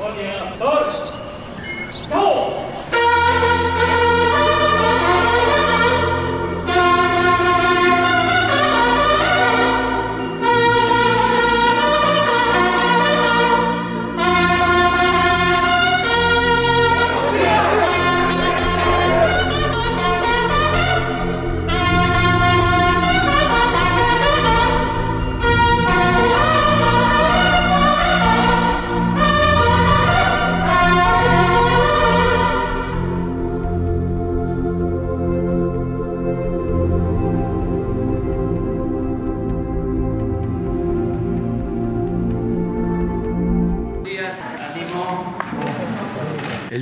左顶走 go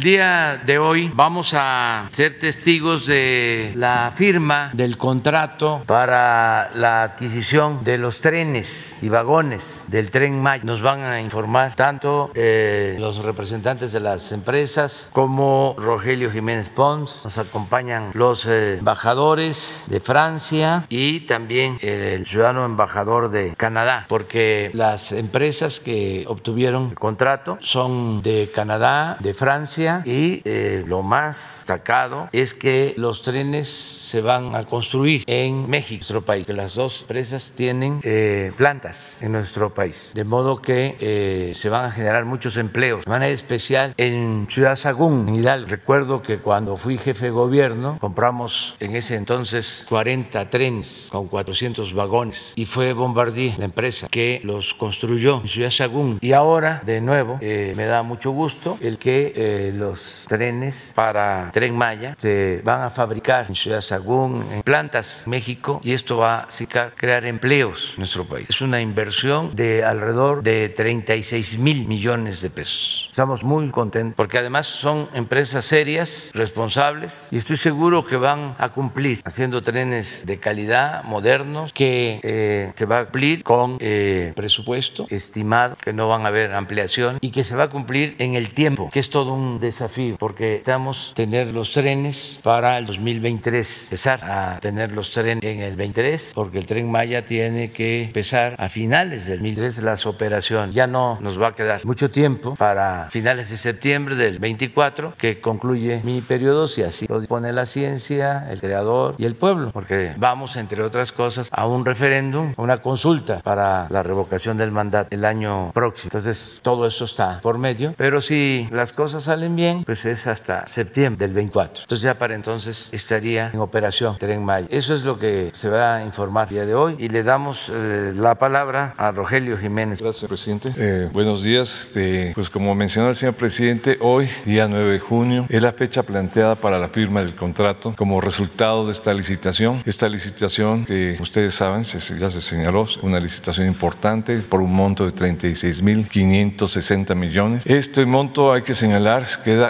día de hoy vamos a ser testigos de la firma del contrato para la adquisición de los trenes y vagones del tren Maya. Nos van a informar tanto eh, los representantes de las empresas como Rogelio Jiménez Pons. Nos acompañan los eh, embajadores de Francia y también el ciudadano embajador de Canadá, porque las empresas que obtuvieron el contrato son de Canadá, de Francia y eh, lo más destacado es que los trenes se van a construir en México, nuestro país, que las dos empresas tienen eh, plantas en nuestro país, de modo que eh, se van a generar muchos empleos, de manera especial en Ciudad Sagún, en Hidalgo. Recuerdo que cuando fui jefe de gobierno compramos en ese entonces 40 trenes con 400 vagones y fue Bombardier, la empresa, que los construyó en Ciudad Sagún. Y ahora, de nuevo, me da mucho gusto el que los trenes para Tren Maya se van a fabricar en Ciudad Sagún, en plantas México, y esto va a crear empleos en nuestro país. Es una inversión de alrededor de 36 mil millones de pesos. Estamos muy contentos porque además son empresas serias, responsables, y estoy seguro que van a cumplir haciendo trenes de calidad, modernos, que eh, se va a cumplir con eh, presupuesto estimado, que no van a haber ampliación y que se va a cumplir en el tiempo, que es todo un desafío porque estamos tener los trenes para el 2023, empezar a tener los trenes en el 23, porque el tren Maya tiene que empezar a finales del 2023 las operaciones. Ya no nos va a quedar mucho tiempo para finales de septiembre del 24 que concluye mi periodo, si así lo dispone la ciencia, el creador y el pueblo, porque vamos, entre otras cosas, a un referéndum, a una consulta para la revocación del mandato el año próximo. Entonces, todo eso está por medio, pero si las cosas salen pues es hasta septiembre del 24. Entonces ya para entonces estaría en operación Tren Maya. Eso es lo que se va a informar día de hoy y le damos eh, la palabra a Rogelio Jiménez. Gracias, presidente. Eh, buenos días. Este, pues como mencionó el señor presidente, hoy, día 9 de junio, es la fecha planteada para la firma del contrato como resultado de esta licitación. Esta licitación que ustedes saben, ya se señaló, una licitación importante por un monto de 36.560 millones. Este monto hay que señalar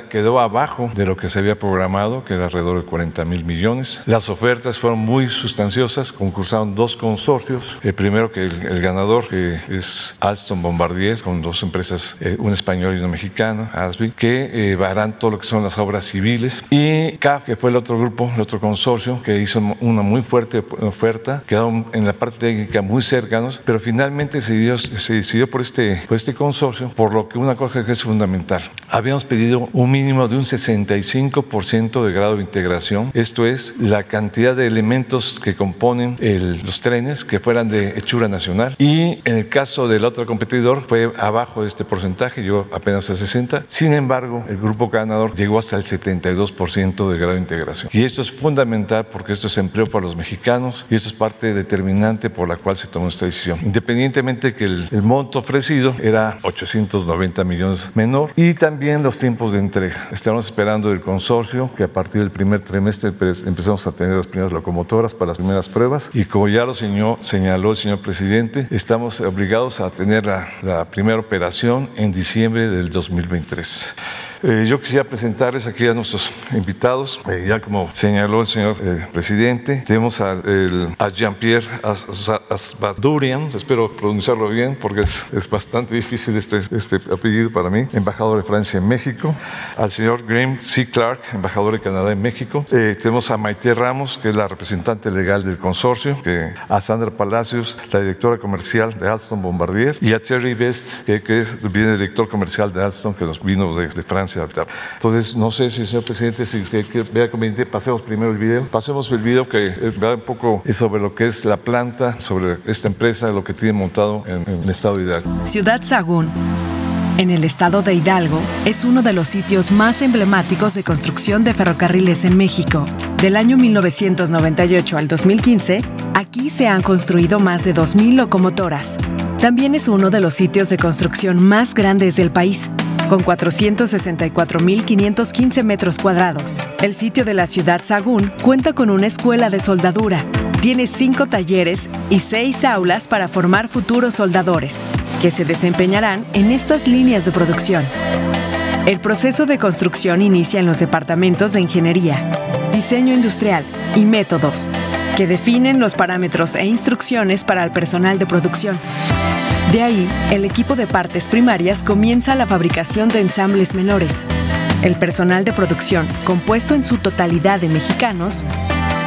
quedó abajo de lo que se había programado, que era alrededor de 40 mil millones. Las ofertas fueron muy sustanciosas, concursaron dos consorcios. El primero que el, ganador, que es Alstom Bombardier, con dos empresas, eh, un español y una mexicana, ASBI, que eh, harán todo lo que son las obras civiles. Y CAF, que fue el otro grupo, el otro consorcio, que hizo una muy fuerte oferta, quedaron en la parte técnica muy cercanos, pero finalmente se decidió, se decidió por, este, por este consorcio, por lo que una cosa que es fundamental. Habíamos pedido un mínimo de un 65% de grado de integración, esto es la cantidad de elementos que componen los trenes que fueran de hechura nacional. Y en el caso del otro competidor fue abajo de este porcentaje, llegó apenas a 60, sin embargo el grupo ganador llegó hasta el 72% de grado de integración. Y esto es fundamental porque esto es empleo para los mexicanos y esto es parte determinante por la cual se tomó esta decisión, independientemente que el, el monto ofrecido era 890 millones menor y también los tiempos de entrega. Estamos esperando el consorcio que a partir del primer trimestre empezamos a tener las primeras locomotoras para las primeras pruebas y como ya lo señaló el señor presidente, estamos obligados a tener la, la primera operación en diciembre del 2023. Eh, yo quisiera presentarles aquí a nuestros invitados. Eh, ya como señaló el señor eh, presidente, tenemos a, a Jean-Pierre Asbadurian, espero pronunciarlo bien porque es, es, bastante difícil este, este apellido para mí, embajador de Francia en México. Al señor Graham C. Clark, embajador de Canadá en México. tenemos a Maite Ramos, que es la representante legal del consorcio, que, a Sandra Palacios, la directora comercial de Alstom Bombardier, y a Thierry Best, que, que es, viene director comercial de Alstom, que nos vino desde Francia. Entonces, no sé si, señor presidente, si usted vea conveniente, pasemos primero el video. Pasemos el video que eh, vea un poco sobre lo que es la planta, sobre esta empresa, lo que tiene montado en, en el estado de Hidalgo. Ciudad Sagún en el estado de Hidalgo, es uno de los sitios más emblemáticos de construcción de ferrocarriles en México. Del año 1998 al 2015, aquí se han construido más de 2.000 locomotoras. También es uno de los sitios de construcción más grandes del país, con 464.515 metros cuadrados. El sitio de la ciudad Sagún cuenta con una escuela de soldadura. Tiene cinco talleres y seis aulas para formar futuros soldadores que se desempeñarán en estas líneas de producción. El proceso de construcción inicia en los departamentos de ingeniería, diseño industrial y métodos, que definen los parámetros e instrucciones para el personal de producción. De ahí, el equipo de partes primarias comienza la fabricación de ensambles menores. El personal de producción, compuesto en su totalidad de mexicanos,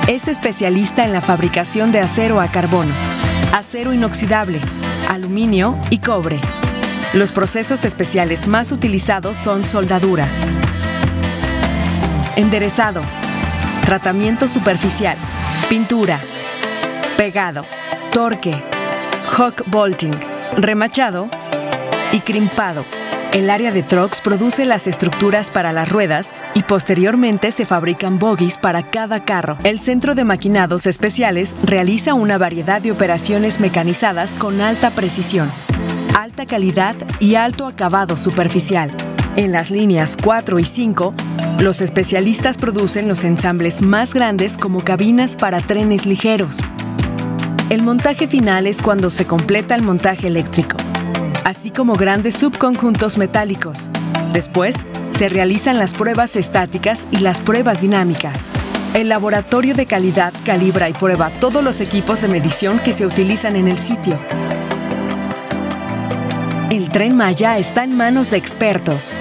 es especialista en la fabricación de acero a carbono, acero inoxidable, aluminio y cobre. Los procesos especiales más utilizados son soldadura, enderezado, tratamiento superficial, pintura, pegado, torque, hook bolting, remachado y crimpado. El área de trucks produce las estructuras para las ruedas y posteriormente se fabrican bogies para cada carro. El Centro de Maquinados Especiales realiza una variedad de operaciones mecanizadas con alta precisión, alta calidad y alto acabado superficial. En las líneas 4 y 5, los especialistas producen los ensambles más grandes como cabinas para trenes ligeros. El montaje final es cuando se completa el montaje eléctrico así como grandes subconjuntos metálicos. Después, se realizan las pruebas estáticas y las pruebas dinámicas. El laboratorio de calidad calibra y prueba todos los equipos de medición que se utilizan en el sitio. El tren Maya está en manos de expertos.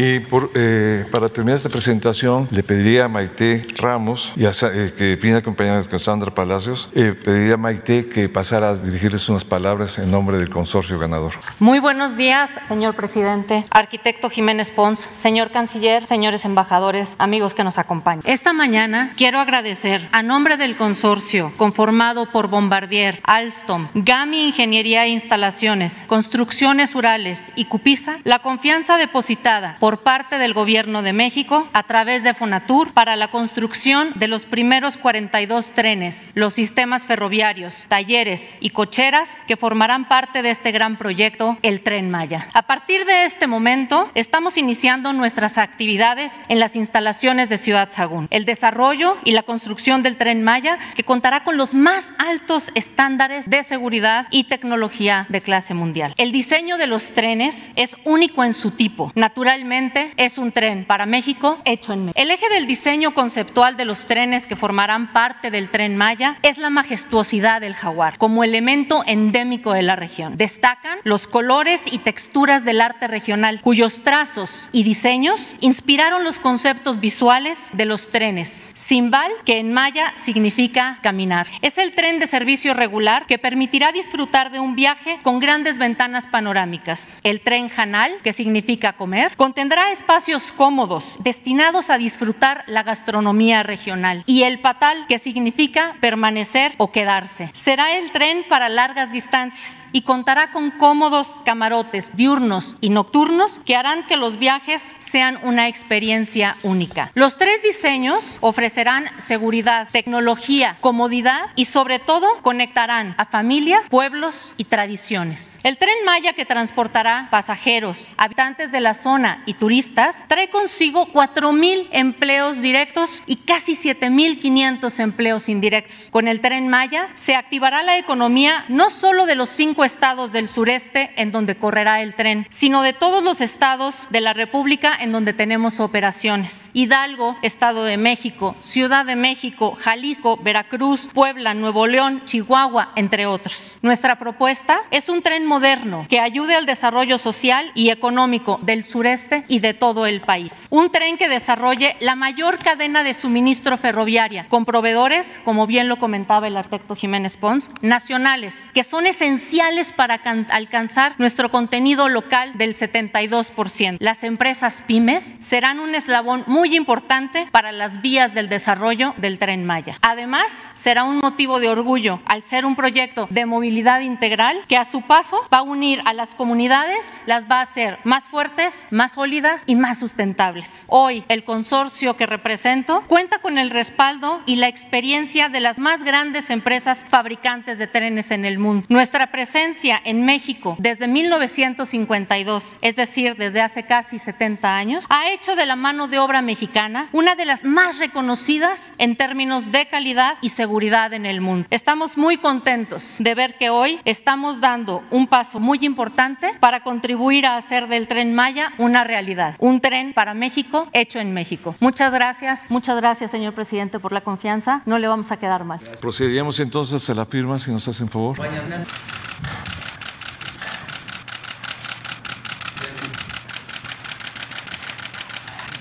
Y por, eh, para terminar esta presentación, le pediría a Maite Ramos, y a, eh, que viene acompañada con Sandra Palacios, eh, pediría a Maite que pasara a dirigirles unas palabras en nombre del consorcio ganador. Muy buenos días, señor presidente, arquitecto Jiménez Pons, señor canciller, señores embajadores, amigos que nos acompañan. Esta mañana quiero agradecer a nombre del consorcio conformado por Bombardier, Alstom, GAMI Ingeniería e Instalaciones, Construcciones Urales y Cupisa la confianza depositada por por parte del Gobierno de México a través de Fonatur para la construcción de los primeros 42 trenes, los sistemas ferroviarios, talleres y cocheras que formarán parte de este gran proyecto, el Tren Maya. A partir de este momento, estamos iniciando nuestras actividades en las instalaciones de Ciudad Sagún, el desarrollo y la construcción del Tren Maya, que contará con los más altos estándares de seguridad y tecnología de clase mundial. El diseño de los trenes es único en su tipo. Naturalmente, es un tren para México hecho en México. El eje del diseño conceptual de los trenes que formarán parte del tren Maya es la majestuosidad del jaguar como elemento endémico de la región. Destacan los colores y texturas del arte regional cuyos trazos y diseños inspiraron los conceptos visuales de los trenes. Simbal, que en maya significa caminar. Es el tren de servicio regular que permitirá disfrutar de un viaje con grandes ventanas panorámicas. El tren Janal, que significa comer, contendrá tendrá espacios cómodos destinados a disfrutar la gastronomía regional y el patal que significa permanecer o quedarse. Será el tren para largas distancias y contará con cómodos camarotes diurnos y nocturnos que harán que los viajes sean una experiencia única. Los tres diseños ofrecerán seguridad, tecnología, comodidad y sobre todo conectarán a familias, pueblos y tradiciones. El tren Maya que transportará pasajeros, habitantes de la zona y turistas, trae consigo 4 mil empleos directos y casi 7.500 empleos indirectos. Con el tren Maya se activará la economía no solo de los cinco estados del sureste en donde correrá el tren, sino de todos los estados de la República en donde tenemos operaciones. Hidalgo, Estado de México, Ciudad de México, Jalisco, Veracruz, Puebla, Nuevo León, Chihuahua, entre otros. Nuestra propuesta es un tren moderno que ayude al desarrollo social y económico del sureste y de todo el país. Un tren que desarrolle la mayor cadena de suministro ferroviaria con proveedores, como bien lo comentaba el arquitecto Jiménez Pons, nacionales, que son esenciales para alcanzar nuestro contenido local del 72%. Las empresas pymes serán un eslabón muy importante para las vías del desarrollo del tren Maya. Además, será un motivo de orgullo al ser un proyecto de movilidad integral que a su paso va a unir a las comunidades, las va a hacer más fuertes, más sólidas y más sustentables. Hoy, el consorcio que represento cuenta con el respaldo y la experiencia de las más grandes empresas fabricantes de trenes en el mundo. Nuestra presencia en México desde 1952, es decir, desde hace casi 70 años, ha hecho de la mano de obra mexicana una de las más reconocidas en términos de calidad y seguridad en el mundo. Estamos muy contentos de ver que hoy estamos dando un paso muy importante para contribuir a hacer del tren Maya una realidad, un tren para México hecho en México. Muchas gracias, muchas gracias, señor presidente, por la confianza. No le vamos a quedar mal. Procederíamos entonces a la firma, si nos hacen favor.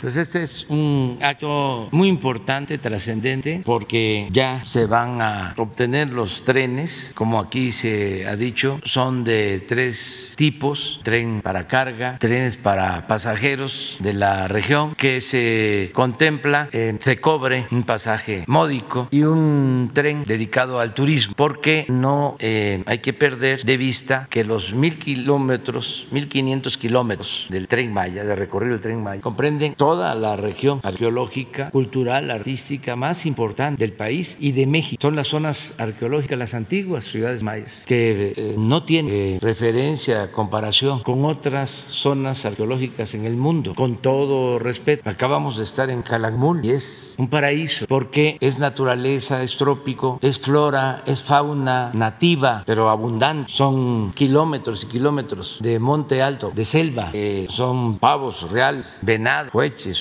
Pues este es un acto muy importante, trascendente, porque ya se van a obtener los trenes, como aquí se ha dicho, son de tres tipos, tren para carga, trenes para pasajeros de la región, que se contempla, eh, se cobre un pasaje módico y un tren dedicado al turismo, porque no eh, hay que perder de vista que los mil kilómetros, mil quinientos kilómetros del tren Maya, de recorrido del tren Maya, comprenden toda la región arqueológica, cultural, artística más importante del país y de México. Son las zonas arqueológicas, las antiguas ciudades mayas, que eh, no tienen eh, referencia, comparación con otras zonas arqueológicas en el mundo. Con todo respeto, acabamos de estar en Calakmul y es un paraíso porque es naturaleza, es trópico, es flora, es fauna nativa, pero abundante. Son kilómetros y kilómetros de monte alto, de selva, son pavos reales, venados,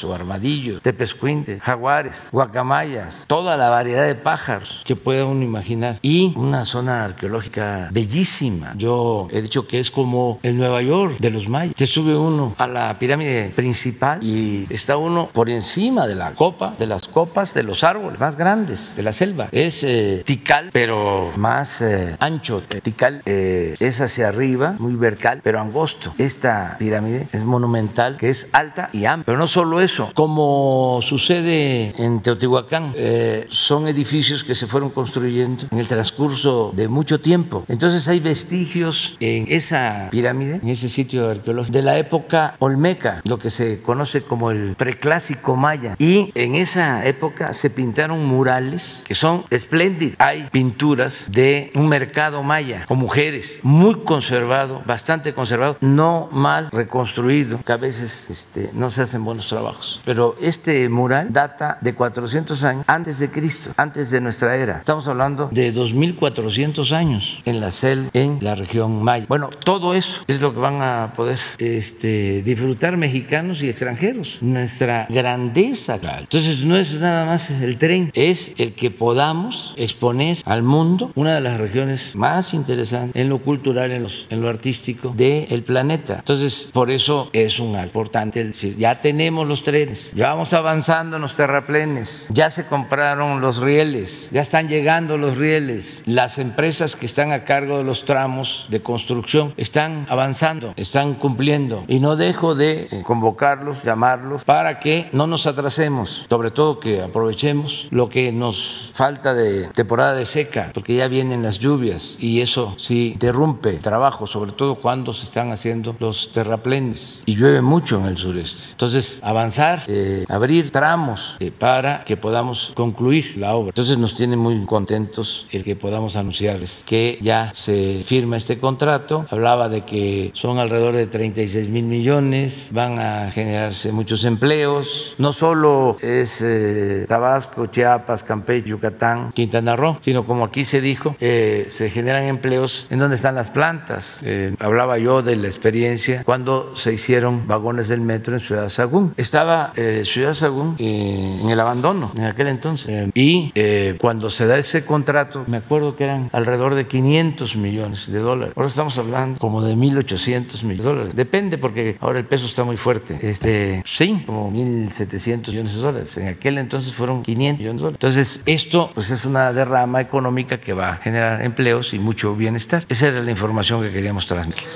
o armadillos, tepescuintes, jaguares, guacamayas, toda la variedad de pájaros que pueda uno imaginar. Y una zona arqueológica bellísima. Yo he dicho que es como el Nueva York de los mayas. Se sube uno a la pirámide principal y está uno por encima de la copa, de las copas de los árboles más grandes de la selva. Es eh, Tikal, pero más eh, ancho. Tikal eh, es hacia arriba, muy vertical, pero angosto. Esta pirámide es monumental, que es alta y amplia. Pero no solo eso, como sucede en Teotihuacán, eh, son edificios que se fueron construyendo en el transcurso de mucho tiempo. Entonces hay vestigios en esa pirámide, en ese sitio arqueológico, de la época olmeca, lo que se conoce como el preclásico maya. Y en esa época se pintaron murales que son espléndidos. Hay pinturas de un mercado maya con mujeres, muy conservado, bastante conservado, no mal reconstruido, que a veces este, no se hacen buenos trabajos. Pero este mural data de 400 años antes de Cristo, antes de nuestra era. Estamos hablando de 2400 años en la selva, en la región maya. Bueno, todo eso es lo que van a poder este, disfrutar mexicanos y extranjeros. Nuestra grandeza. Entonces no es nada más el tren, es el que podamos exponer al mundo una de las regiones más interesantes en lo cultural, en, en lo artístico del planeta. Entonces, por eso es un importante decir, ya tenemos los trenes, ya vamos avanzando en los terraplenes, ya se compraron los rieles, ya están llegando los rieles, las empresas que están a cargo de los tramos de construcción están avanzando, están cumpliendo. Y no dejo de eh, convocarlos, llamarlos para que no nos atrasemos, sobre todo que aprovechemos lo que nos falta de temporada de seca, porque ya vienen las lluvias y eso sí interrumpe trabajo, sobre todo cuando se están haciendo los terraplenes. Y llueve mucho en el sureste. Entonces, avanzar, eh, abrir tramos eh, para que podamos concluir la obra. Entonces nos tiene muy contentos el que podamos anunciarles que ya se firma este contrato. Hablaba de que son alrededor de 36 mil millones, van a generarse muchos empleos. No solo es eh, Tabasco, Chiapas, Campeche, Yucatán, Quintana Roo, sino como aquí se dijo, se generan empleos en donde están las plantas. hablaba yo de la experiencia cuando se hicieron vagones del metro en Ciudad Sagún. Estaba eh, Ciudad Sagún eh, en el abandono en aquel entonces. Eh, y cuando se da ese contrato, me acuerdo que eran alrededor de 500 millones de dólares. Ahora estamos hablando como de 1.800 millones de dólares. Depende porque ahora el peso está muy fuerte. Este, sí, como 1.700 millones de dólares. En aquel entonces fueron 500 millones de dólares. Entonces, esto pues es una derrama económica que va a generar empleos y mucho bienestar. Esa era la información que queríamos transmitir.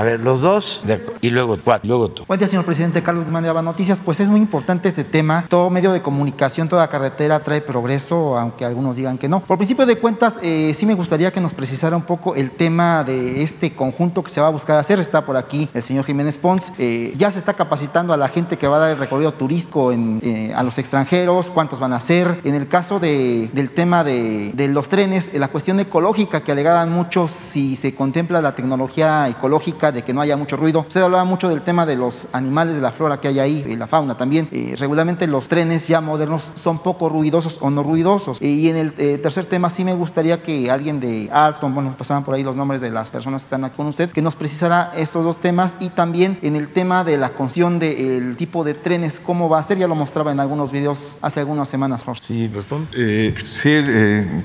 A ver, los dos y luego cuatro, luego tú. Buen día, señor presidente. Carlos Guzmán de Noticias. Pues es muy importante este tema. Todo medio de comunicación, toda carretera trae progreso, aunque algunos digan que no. Por principio de cuentas, eh, sí me gustaría que nos precisara un poco el tema de este conjunto que se va a buscar hacer. Está por aquí el señor Jiménez Pons. Eh, ya se está capacitando a la gente que va a dar el recorrido turístico eh, a los extranjeros, cuántos van a ser. En el caso del tema de, de los trenes, la cuestión ecológica que alegaban muchos, si se contempla la tecnología ecológica, de que no haya mucho ruido. Se hablaba mucho del tema de los animales, de la flora que hay ahí y la fauna también. Eh, regularmente los trenes ya modernos son poco ruidosos o no ruidosos. y en el eh, tercer tema sí me gustaría que alguien de Alstom, bueno, pasaban por ahí los nombres de las personas que están aquí con usted, que nos precisara estos dos temas y también en el tema de la concesión del tipo de trenes, cómo va a ser, ya lo mostraba en algunos videos hace algunas semanas. Sí, responde. Eh, sí,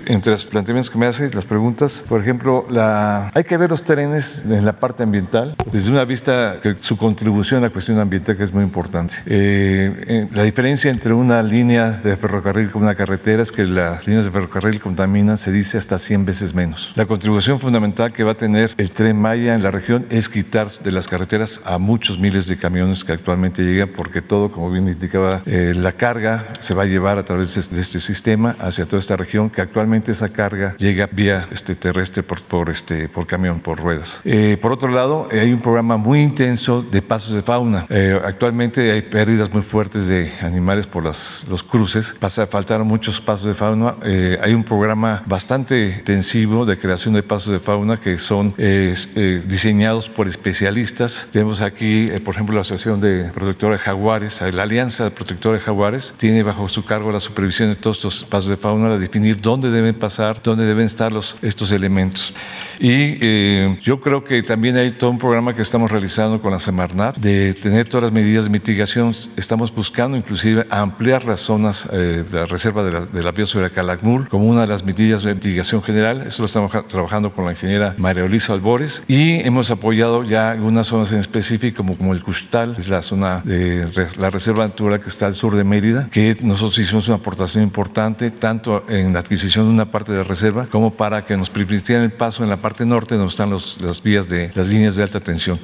entre los planteamientos que me hace, las preguntas, por ejemplo, la, hay que ver los trenes en la parte ambiental desde una vista que su contribución a la cuestión ambiental que es muy importante. Eh, eh, la diferencia entre una línea de ferrocarril con una carretera es que las líneas de ferrocarril contaminan, se dice, hasta 100 veces menos. La contribución fundamental que va a tener el tren Maya en la región es quitar de las carreteras a muchos miles de camiones que actualmente llegan, porque todo, como bien indicaba, eh, la carga se va a llevar a través de este sistema hacia toda esta región, que actualmente esa carga llega vía este, terrestre este, por camión, por ruedas. por otro lado, eh, hay un programa muy intenso de pasos de fauna. Eh, actualmente hay pérdidas muy fuertes de animales por las, los cruces. Pasa a faltar muchos pasos de fauna. Eh, hay un programa bastante intensivo de creación de pasos de fauna que son diseñados por especialistas. Tenemos aquí, por ejemplo, la Asociación de Protectores de Jaguares, la Alianza de Protectores de Jaguares, tiene bajo su cargo la supervisión de todos estos pasos de fauna, a definir dónde deben pasar, dónde deben estar los, estos elementos. Y yo creo que también hay un programa que estamos realizando con la Semarnat de tener todas las medidas de mitigación. Estamos buscando inclusive ampliar las zonas eh, de la reserva de la, de la biosfera Calakmul como una de las medidas de mitigación general. Eso lo estamos trabajando con la ingeniera María Olisa Albores y hemos apoyado ya algunas zonas en específico como, como el Custal, es la zona de la reserva natural que está al sur de Mérida, que nosotros hicimos una aportación importante tanto en la adquisición de una parte de la reserva como para que nos permitieran el paso en la parte norte donde están los, las vías de las líneas de alta tensión.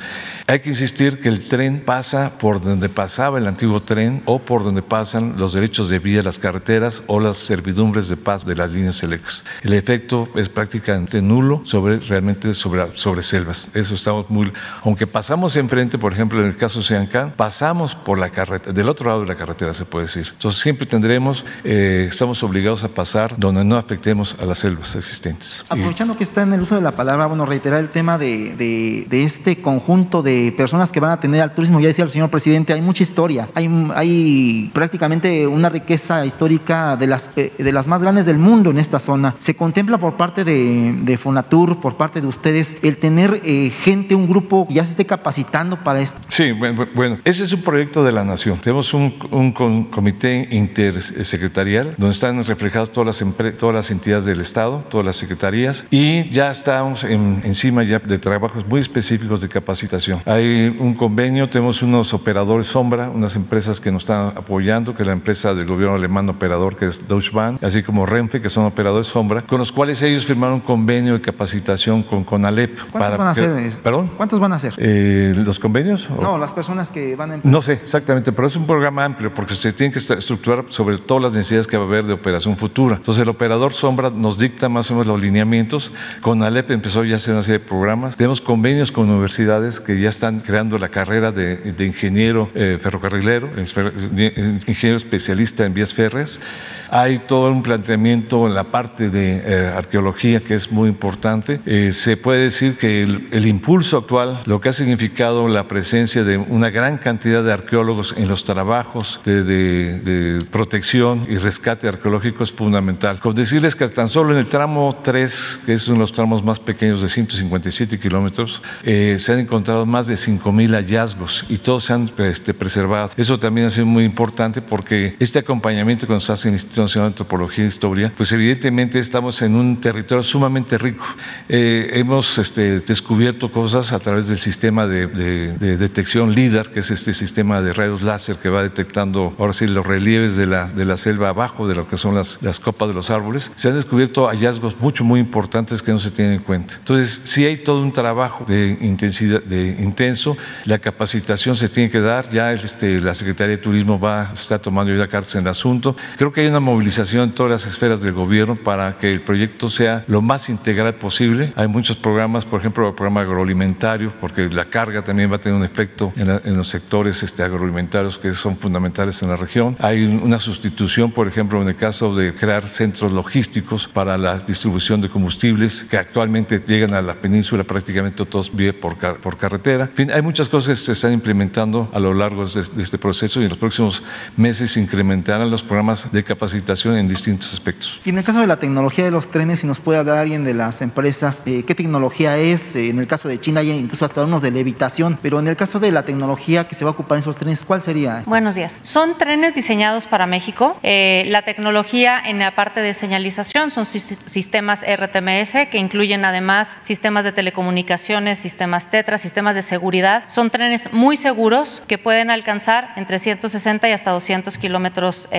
Hay que insistir que el tren pasa por donde pasaba el antiguo tren o por donde pasan los derechos de vía, las carreteras o las servidumbres de paz de las líneas eléctricas. El efecto es prácticamente nulo sobre realmente sobre, selvas. Eso estamos muy. Aunque pasamos enfrente, por ejemplo, en el caso de Siancán, pasamos por la carretera, del otro lado de la carretera se puede decir. Entonces siempre tendremos, eh, estamos obligados a pasar donde no afectemos a las selvas existentes. Aprovechando que está en el uso de la palabra, bueno, reiterar el tema de este conjunto de personas que van a tener al turismo. Ya decía el señor presidente, hay mucha historia, hay, hay prácticamente una riqueza histórica de las, eh, de las más grandes del mundo en esta zona. Se contempla por parte de, de Fonatur, por parte de ustedes, el tener eh, gente, un grupo que ya se esté capacitando para esto. Sí, bueno, ese es un proyecto de la nación. Tenemos un, un comité intersecretarial donde están reflejadas todas las, todas las entidades del Estado, todas las secretarías y ya estamos encima ya de trabajos muy específicos específicos de capacitación. Hay un convenio, tenemos unos operadores sombra, unas empresas que nos están apoyando, que es la empresa del gobierno alemán operador, que es Deutsche Bahn, así como Renfe, que son operadores sombra, con los cuales ellos firmaron un convenio de capacitación con Conalep. ¿Cuántos van a hacer? ¿Perdón? ¿Cuántos van a hacer? Eh, ¿Los convenios? No, las personas que van a... No sé exactamente, pero es un programa amplio porque se tiene que estructurar sobre todas las necesidades que va a haber de operación futura. Entonces el operador sombra nos dicta más o menos los lineamientos. Conalep empezó ya a hacer una serie de programas. Tenemos convenios con cinco universidades que ya están creando la carrera de, ingeniero eh, ferrocarrilero, ingeniero especialista en vías férreas. Hay todo un planteamiento en la parte de eh, arqueología que es muy importante. Eh, se puede decir que el, impulso actual, lo que ha significado la presencia de una gran cantidad de arqueólogos en los trabajos de, protección y rescate arqueológico es fundamental. Con decirles que tan solo en el tramo 3, que es uno de los tramos más pequeños de 157 kilómetros, eh, se han encontrado más de 5.000 hallazgos y todos se han este, preservado. Eso también ha sido muy importante porque este acompañamiento que nos hace el Instituto Nacional de Antropología e Historia, pues evidentemente estamos en un territorio sumamente rico. Eh, hemos este, descubierto cosas a través del sistema de, detección LIDAR, que es este sistema de rayos láser que va detectando ahora sí los relieves de la, selva abajo de lo que son las, las copas de los árboles. Se han descubierto hallazgos mucho, muy importantes que no se tienen en cuenta. Entonces, sí hay todo un trabajo de intensidad, de intenso. La capacitación se tiene que dar. Ya este, la Secretaría de Turismo va, está tomando ya cartas en el asunto. Creo que hay una movilización en todas las esferas del gobierno para que el proyecto sea lo más integral posible. Hay muchos programas, por ejemplo, el programa agroalimentario, porque la carga también va a tener un efecto en, los sectores este, agroalimentarios que son fundamentales en la región. Hay una sustitución, por ejemplo, en el caso de crear centros logísticos para la distribución de combustibles que actualmente llegan a la península prácticamente todos vía por, por carretera. En fin, hay muchas cosas que se están implementando a lo largo de, de este proceso y en los próximos meses se incrementarán los programas de capacitación en distintos aspectos. Y en el caso de la tecnología de los trenes, si nos puede hablar alguien de las empresas, eh, ¿qué tecnología es? Eh, en el caso de China hay incluso hasta unos de levitación, pero en el caso de la tecnología que se va a ocupar en esos trenes, ¿cuál sería? Buenos días. Son trenes diseñados para México. Eh, la tecnología en la parte de señalización son sistemas RTMS que incluyen además sistemas de telecomunicaciones, sistemas TETRA, sistemas de seguridad. Son trenes muy seguros que pueden alcanzar entre 160 y hasta 200 kilómetros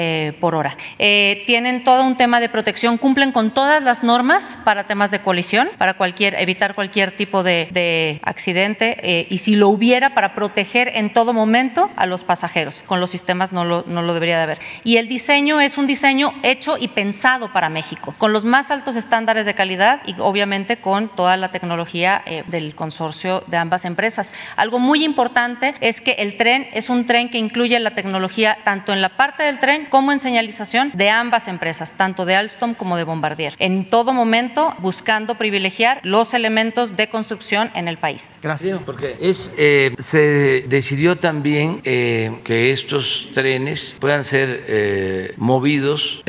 por hora. Eh, tienen todo un tema de protección, cumplen con todas las normas para temas de colisión, para cualquier, evitar cualquier tipo de, accidente eh, y si lo hubiera para proteger en todo momento a los pasajeros. Con los sistemas no lo, no lo debería de haber. Y el diseño es un diseño hecho y pensado para México, con los más altos estándares de calidad y obviamente con toda la tecnología eh, del consorcio de ambas empresas. Algo muy importante es que el tren es un tren que incluye la tecnología tanto en la parte del tren como en señalización de ambas empresas, tanto de Alstom como de Bombardier, en todo momento buscando privilegiar los elementos de construcción en el país. Gracias. porque es, eh, se decidió también eh, que estos trenes puedan ser eh, movidos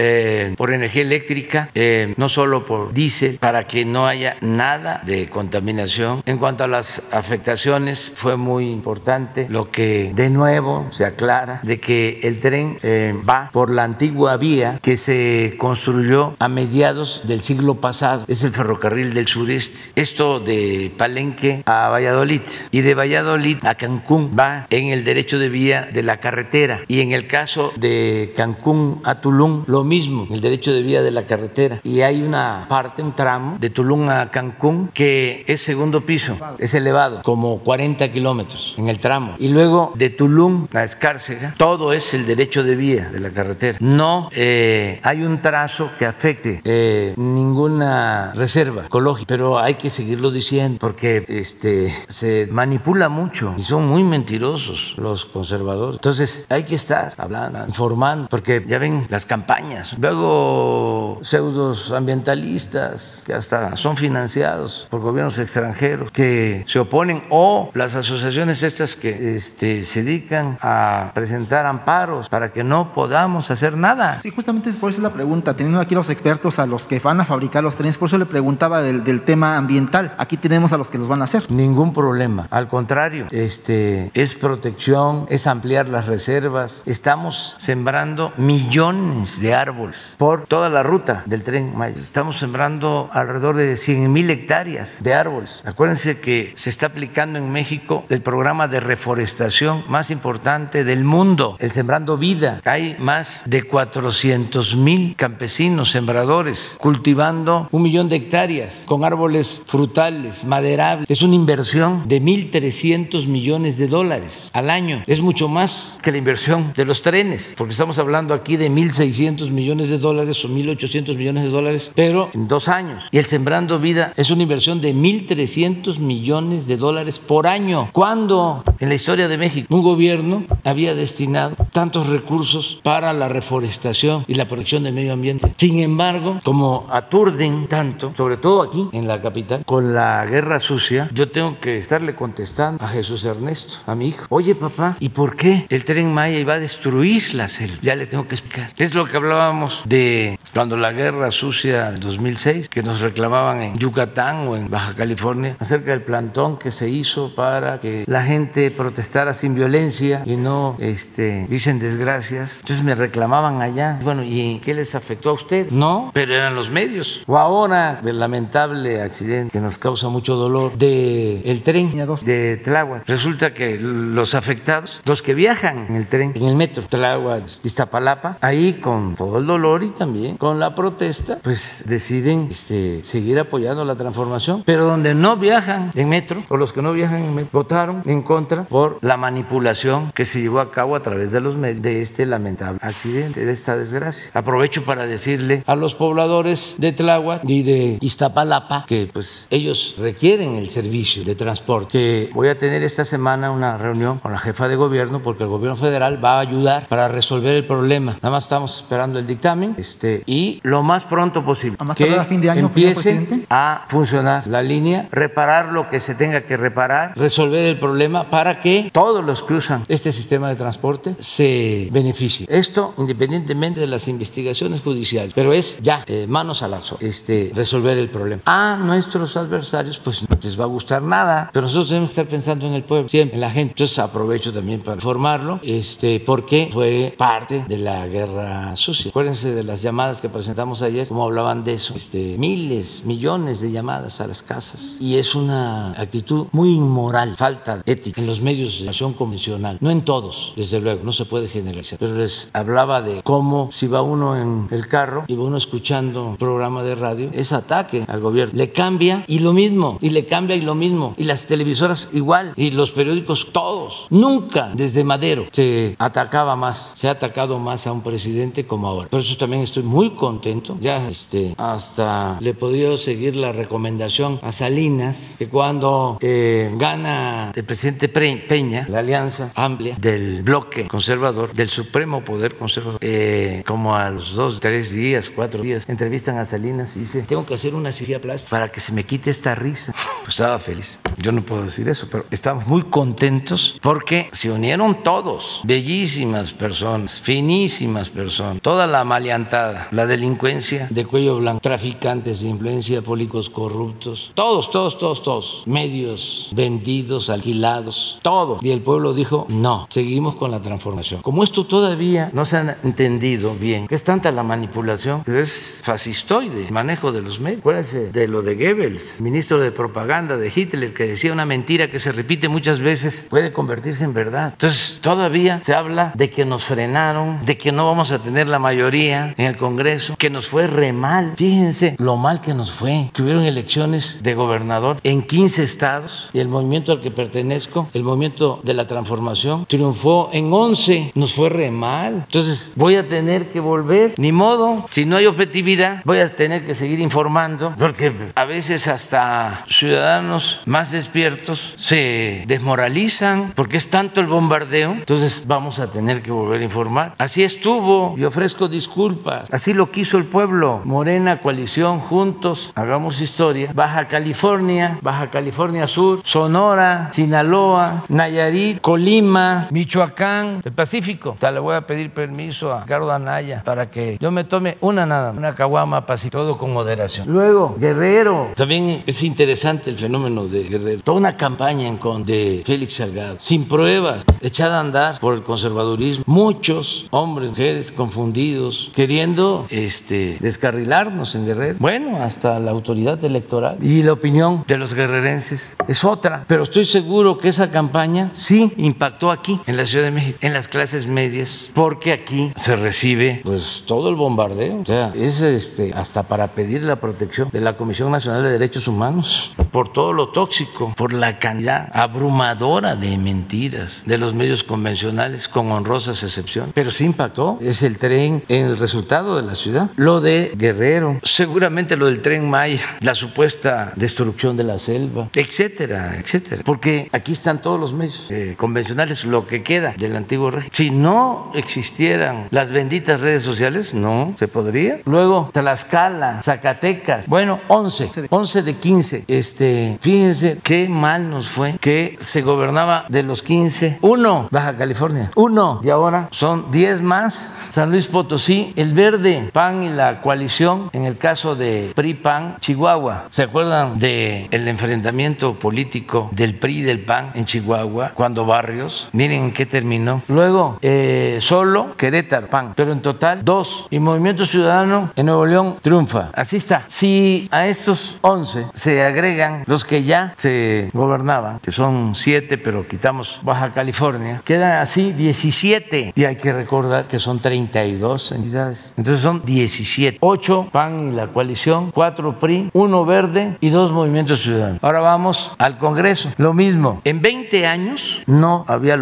por energía eléctrica, no solo por diésel, para que no haya nada de contaminación. En cuanto a las afectaciones, fue muy importante lo que de nuevo se aclara de que el tren va por la antigua vía que se construyó a mediados del siglo pasado. Es el ferrocarril del sureste. Esto de Palenque a Valladolid y de Valladolid a Cancún va en el derecho de vía de la carretera. Y en el caso de Cancún a Tulum, lo mismo, el derecho de vía de la carretera. Y hay una parte, un tramo de Tulum a Cancún que es segundo piso, es elevado, como 40 kilómetros en el tramo. Y luego de Tulum a Escárcega, todo es el derecho de vía de la carretera. No eh, hay un trazo que afecte eh, ninguna reserva ecológica, pero hay que seguirlo diciendo porque este, se manipula mucho y son muy mentirosos los conservadores. Entonces hay que estar hablando, informando, porque ya ven las campañas. Luego pseudos ambientalistas que hasta son financiados por gobiernos extranjeros que se oponen o las asociaciones estas que este, se dedican a presentar amparos para que no podamos hacer nada. Sí, justamente es por eso la pregunta, teniendo aquí los expertos a los que van a fabricar los trenes, por eso le preguntaba del, del tema ambiental. Aquí tenemos a los que los van a hacer. Ningún problema, al contrario, este, es protección, es ampliar las reservas. Estamos sembrando millones de árboles por toda la ruta del tren Estamos sembrando alrededor de 100 mil hectáreas de árboles. Acuérdense que se está aplicando en México el programa de reforestación más importante del mundo, el Sembrando Vida. Hay más de 400 mil campesinos, sembradores, cultivando un millón de hectáreas con árboles frutales, maderables. Es una inversión de 1.300 millones de dólares al año. Es mucho más que la inversión de los trenes, porque estamos hablando aquí de 1.600 millones de dólares o 1.800 millones de dólares, pero en dos años. Y el Sembrando Vida es una inversión de 1.300 millones millones de dólares por año. ¿Cuándo en la historia de México un gobierno había destinado tantos recursos para la reforestación y la protección del medio ambiente? Sin embargo, como aturden tanto, sobre todo aquí en la capital, con la guerra sucia, yo tengo que estarle contestando a Jesús Ernesto, a mi hijo. Oye, papá, ¿y por qué el tren Maya iba a destruir la selva? Ya le tengo que explicar. Es lo que hablábamos de cuando la guerra sucia del 2006, que nos reclamaban en Yucatán o en Baja California, acerca del plantón que se hizo para que la gente protestara sin violencia y no este, dicen desgracias. Entonces me reclamaban allá. Bueno, ¿y qué les afectó a usted? No, pero eran los medios. O ahora, el lamentable accidente que nos causa mucho dolor de el tren de Tláhuac. Resulta que los afectados, los que viajan en el tren, en el metro, Tláhuac, Iztapalapa, ahí con todo el dolor y también con la protesta, pues deciden este, seguir apoyando la transformación. Pero donde no viajan en metro, o los que no viajan en metro, votaron en contra por la manipulación que se llevó a cabo a través de los medios de este lamentable accidente, de esta desgracia. Aprovecho para decirle a los pobladores de Tláhuac y de Iztapalapa que pues ellos requieren el servicio de transporte. Que voy a tener esta semana una reunión con la jefa de gobierno porque el gobierno federal va a ayudar para resolver el problema. Nada más estamos esperando el dictamen este, y lo más pronto posible que fin de año, empiece a funcionar la línea, reparar lo que se tenga que reparar, resolver el problema para que todos los que usan este sistema de transporte se beneficien. Esto independientemente de las investigaciones judiciales, pero es ya eh, manos al lazo, este, resolver el problema. A nuestros adversarios pues no les va a gustar nada, pero nosotros tenemos que estar pensando en el pueblo, siempre en la gente. Entonces aprovecho también para informarlo, este, porque fue parte de la guerra sucia. Acuérdense de las llamadas que presentamos ayer, como hablaban de eso, este, miles, millones de llamadas a las casas. Y es una actitud muy inmoral, falta de ética en los medios de acción convencional. No en todos, desde luego, no se puede generalizar. Pero les hablaba de cómo si va uno en el carro y va uno escuchando un programa de radio, es ataque al gobierno. Le cambia y lo mismo, y le cambia y lo mismo. Y las televisoras igual, y los periódicos todos. Nunca desde Madero se atacaba más, se ha atacado más a un presidente como ahora. Por eso también estoy muy contento. Ya este, hasta le podría seguir la recomendación a Salinas, que cuando eh, gana el presidente Peña, la alianza amplia del bloque conservador, del supremo poder conservador, eh, como a los dos, tres días, cuatro días, entrevistan a Salinas y dice, tengo que hacer una cirugía plástica para que se me quite esta risa. Pues estaba feliz. Yo no puedo decir eso, pero estamos muy contentos porque se unieron todos, bellísimas personas, finísimas personas, toda la maleantada, la delincuencia de cuello blanco, traficantes de influencia, políticos corruptos, todos, todos, todos, todos, medios vendidos, alquilados, todos. Y el pueblo dijo, no, seguimos con la transformación. Como esto todavía no se han entendido bien, que es tanta la manipulación, que es fascistoide, manejo de los medios. Acuérdense de lo de Goebbels, ministro de propaganda de Hitler, que decía una mentira que se repite muchas veces, puede convertirse en verdad. Entonces, todavía se habla de que nos frenaron, de que no vamos a tener la mayoría en el Congreso, que nos fue re mal. Fíjense lo mal que nos fue, que hubieron elecciones de gobernador en 15 estados y el movimiento al que pertenezco, el movimiento de la transformación, triunfó en 11. Nos fue re mal. Entonces, voy a tener que volver, ni modo, si no hay objetividad, voy a tener que seguir informando, porque a veces hasta ciudadanos más despiertos se desmoralizan porque es tanto el bombardeo, entonces vamos a tener que volver a informar. Así estuvo y ofrezco disculpas, así lo quiso el pueblo. Morena, coalición, juntos, hagamos historia. Baja California, Baja California Sur, Sonora, Sinaloa, Nayarit, Colima, Michoacán, el Pacífico. O sea, le voy a pedir permiso a Ricardo Anaya para que yo me tome una nada, una caguama pacífica, todo con moderación. Luego, Guerrero. También es interesante el fenómeno de Guerrero. Toda una campaña en de Félix Salgado, sin pruebas, echada a andar por el conservadurismo. Muchos hombres, mujeres confundidos, queriendo este, descarrilarnos en Guerrero. Bueno, hasta la autoridad electoral y la opinión de los guerrerenses es otra. Pero estoy seguro que esa campaña sí impactó aquí, en la Ciudad de México, en las clases medias, porque aquí se recibe pues todo el bombardeo. O sea, es este, hasta para pedir la protección de la Comisión Nacional de Derechos Humanos por todo lo tóxico por la cantidad abrumadora de mentiras de los medios convencionales, con honrosas excepciones. Pero sí impactó. Es el tren en el resultado de la ciudad. Lo de Guerrero, seguramente lo del tren Maya, la supuesta destrucción de la selva, etcétera, etcétera. Porque aquí están todos los medios eh, convencionales, lo que queda del antiguo régimen. Si no existieran las benditas redes sociales, no se podría. Luego, Tlaxcala, Zacatecas, bueno, 11, 11 de 15. Este, fíjense qué mal nos fue que se gobernaba de los 15, uno, Baja California, uno, y ahora son 10 más. San Luis Potosí, el verde, PAN y la coalición, en el caso de PRI-PAN, Chihuahua. ¿Se acuerdan del el enfrentamiento político del PRI y del PAN en Chihuahua, cuando Barrios? Miren en qué terminó. Luego, eh, solo Querétaro, PAN, pero en total dos. Y Movimiento Ciudadano en Nuevo León triunfa. Así está. Si a estos 11 se agregan los que ya se gobernaban, que son siete, pero quitamos Baja California, quedan así 17. Y hay que recordar que son 32 entidades. Entonces son 17. 8 PAN y la coalición, 4 PRI, 1 Verde y 2 Movimientos Ciudadanos. Ahora vamos al Congreso. Lo mismo. En 20 años no había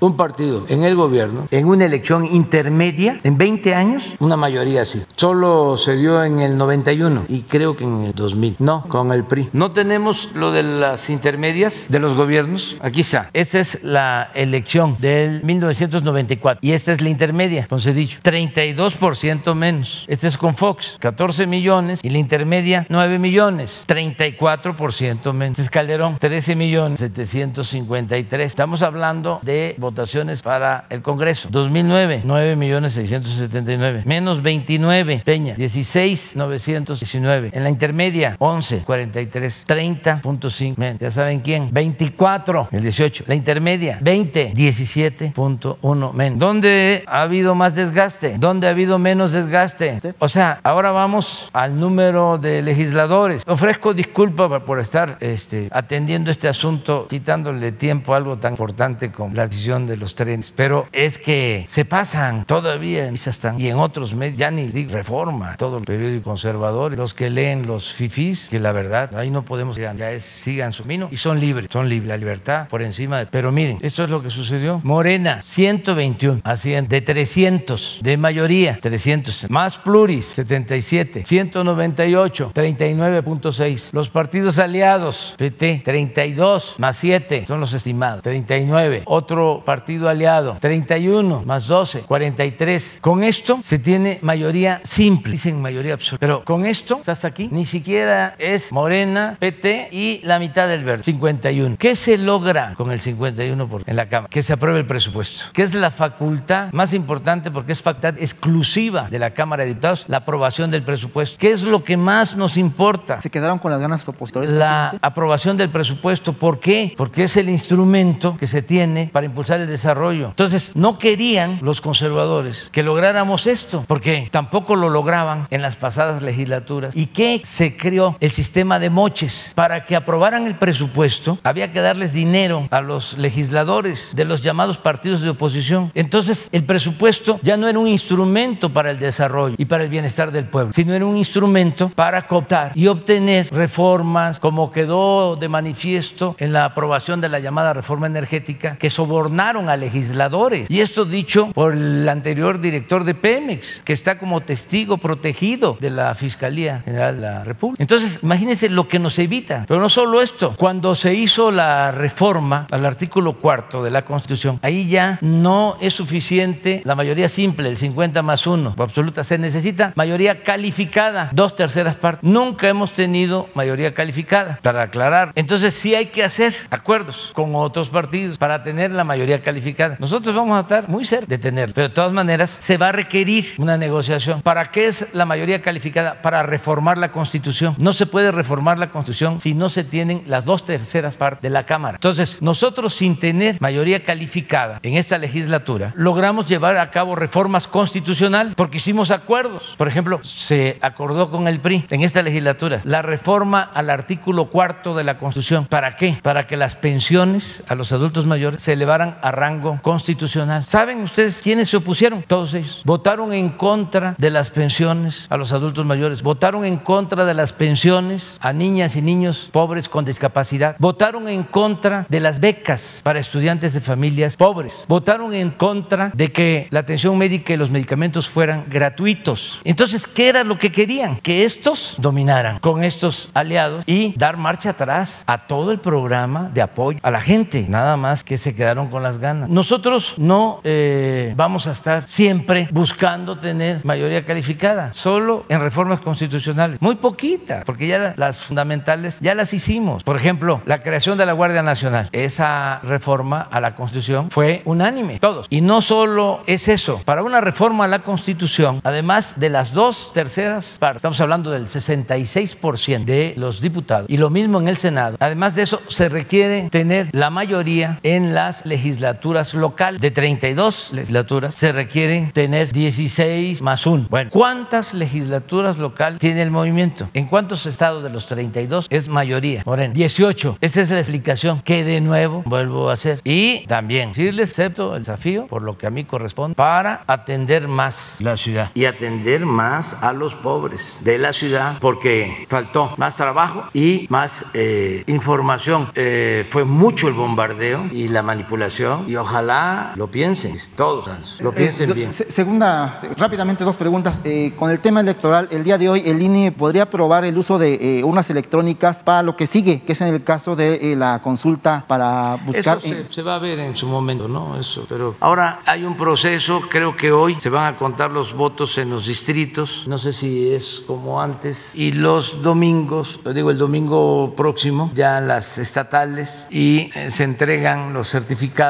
un partido en el gobierno, en una elección intermedia, en 20 años, una mayoría así. Solo se dio en el 91 y creo que en el 2000. No, con el PRI. No tenemos lo de las intermedias de los gobiernos. Aquí está. Esa es la elección del 1994 y esta es la intermedia, entonces dicho. 32% menos. Este es con Fox, 14 millones y la intermedia 9 millones, 34% menos. Este es Calderón, 13 millones 753. Estamos hablando de votaciones para el Congreso. 2009, 9 millones 679, menos 29. Peña, 16 919. En la intermedia, 11 43, 30.5 menos. Ya saben quién, 24 el 18. La intermedia, 20 17.1 menos. ¿Dónde ha habido más desgaste? ¿Dónde ha habido menos desgaste? O sea, ahora vamos al número de legisladores. Ofrezco disculpa por estar este, atendiendo este asunto, quitándole tiempo a algo tan importante como la decisión de los trenes, pero es que se pasan todavía en y en otros medios, ya ni digo reforma, todo el periódico conservador, los que leen los fifís, que la verdad, ahí no podemos, ya es, sigan su camino y son libres, son libres, la libertad por encima de... Pero miren, esto es lo que sucedió. Morena, 121, así de 300, de mayoría, 300, más pluris, 77, 198, 39.6. Los partidos aliados, PT, 32, más 7, son los estimados, 39. Otro partido aliado, 31, más 12, 43. Con esto se tiene mayoría simple, dicen mayoría absoluta. Pero con esto, hasta aquí, ni siquiera es Morena, PT y la mitad del verde, 51. ¿Qué se logra con el 51 por, en la Cámara? Que se apruebe el presupuesto, que es la facultad más importante porque es facultad exclusiva de la Cámara de Diputados, la aprobación del presupuesto. ¿Qué es lo que más nos importa? Se quedaron con las ganas opositores. La presidente? aprobación del presupuesto. ¿Por qué? Porque es el instrumento que se tiene para impulsar el desarrollo. Entonces, no querían los conservadores que lográramos esto, porque tampoco lo lograban en las pasadas legislaturas. ¿Y qué se creó? El sistema de moches. Para que aprobaran el presupuesto, había que darles dinero a los legisladores de los llamados partidos de oposición. Entonces, el presupuesto ya no era un instrumento para el desarrollo y para el bienestar del pueblo, sino era un instrumento para cooptar y obtener reformas, como quedó de manifiesto en la aprobación de la llamada reforma energética, que sobornaron a legisladores. Y esto dicho por el anterior director de Pemex, que está como testigo protegido de la Fiscalía General de la República. Entonces, imagínense lo que nos evita. Pero no solo esto, cuando se hizo la reforma al artículo cuarto de la Constitución, ahí ya no es suficiente la mayoría simple, el 50 más 1, absoluta. Se necesita mayoría calificada, dos terceras partes. Nunca hemos tenido mayoría calificada, para aclarar. Entonces, sí hay que hacer acuerdos con otros partidos para tener la mayoría calificada. Nosotros vamos a estar muy cerca de tener, pero de todas maneras se va a requerir una negociación. ¿Para qué es la mayoría calificada? Para reformar la Constitución. No se puede reformar la Constitución si no se tienen las dos terceras partes de la Cámara. Entonces, nosotros sin tener mayoría calificada en esta legislatura, logramos llevar a cabo reformas constitucionales porque hicimos acuerdos. Por ejemplo, se acordó con el PRI en esta legislatura la reforma al artículo cuarto de la Constitución. ¿Para qué? Para que las pensiones a los adultos mayores se elevaran a rango constitucional. ¿Saben ustedes quiénes se opusieron? Todos ellos. Votaron en contra de las pensiones a los adultos mayores. Votaron en contra de las pensiones a niñas y niños pobres con discapacidad, votaron en contra de las becas para estudiantes de familias pobres, votaron en contra de que la atención médica y los medicamentos fueran gratuitos. Entonces, ¿qué era lo que querían? Que estos dominaran con estos aliados y dar marcha atrás a todo el programa de apoyo a la gente, nada más que se quedaron con las ganas. Nosotros no eh, vamos a estar siempre buscando tener mayoría calificada, solo en reformas constitucionales, muy poquitas, porque ya las fundamentales ya las hicimos. Por ejemplo, la creación de la Guardia Nacional, esa reforma a la Constitución fue unánime, todos. Y no solo es eso, para una reforma a la Constitución, además de las dos terceras partes, estamos hablando del 66% de los diputados, y lo mismo en el Senado, además de eso se requiere tener la mayoría en las legislaturas locales. De 32 legislaturas se requiere tener 16 más 1. Bueno, ¿cuántas legislaturas locales tiene el movimiento? ¿En cuántos estados de los 32 es mayoría? Moreno, 18. Esa es la explicación que de nuevo vuelvo a hacer. Y también, si les acepto el desafío, por lo que a mí corresponde, para atender más la ciudad y atender más a los pobres de la ciudad, porque faltó más trabajo y más eh, información. Eh, fue mucho el bombardeo y la manipulación, y ojalá lo piensen, todos lo piensen Eh, bien. se- Segunda, se- rápidamente dos preguntas. Eh, con el tema electoral, el día de hoy el INE podría aprobar el uso de eh, unas electrónicas para lo que sigue, que es en el caso de eh, la consulta para buscar... Eso se, se va a ver en su momento, ¿no? Eso, pero ahora hay un proceso, creo que hoy se van a contar los votos en los distritos, no sé si es como antes, y los domingos, lo digo el domingo próximo, ya las estatales, y se entregan los certificados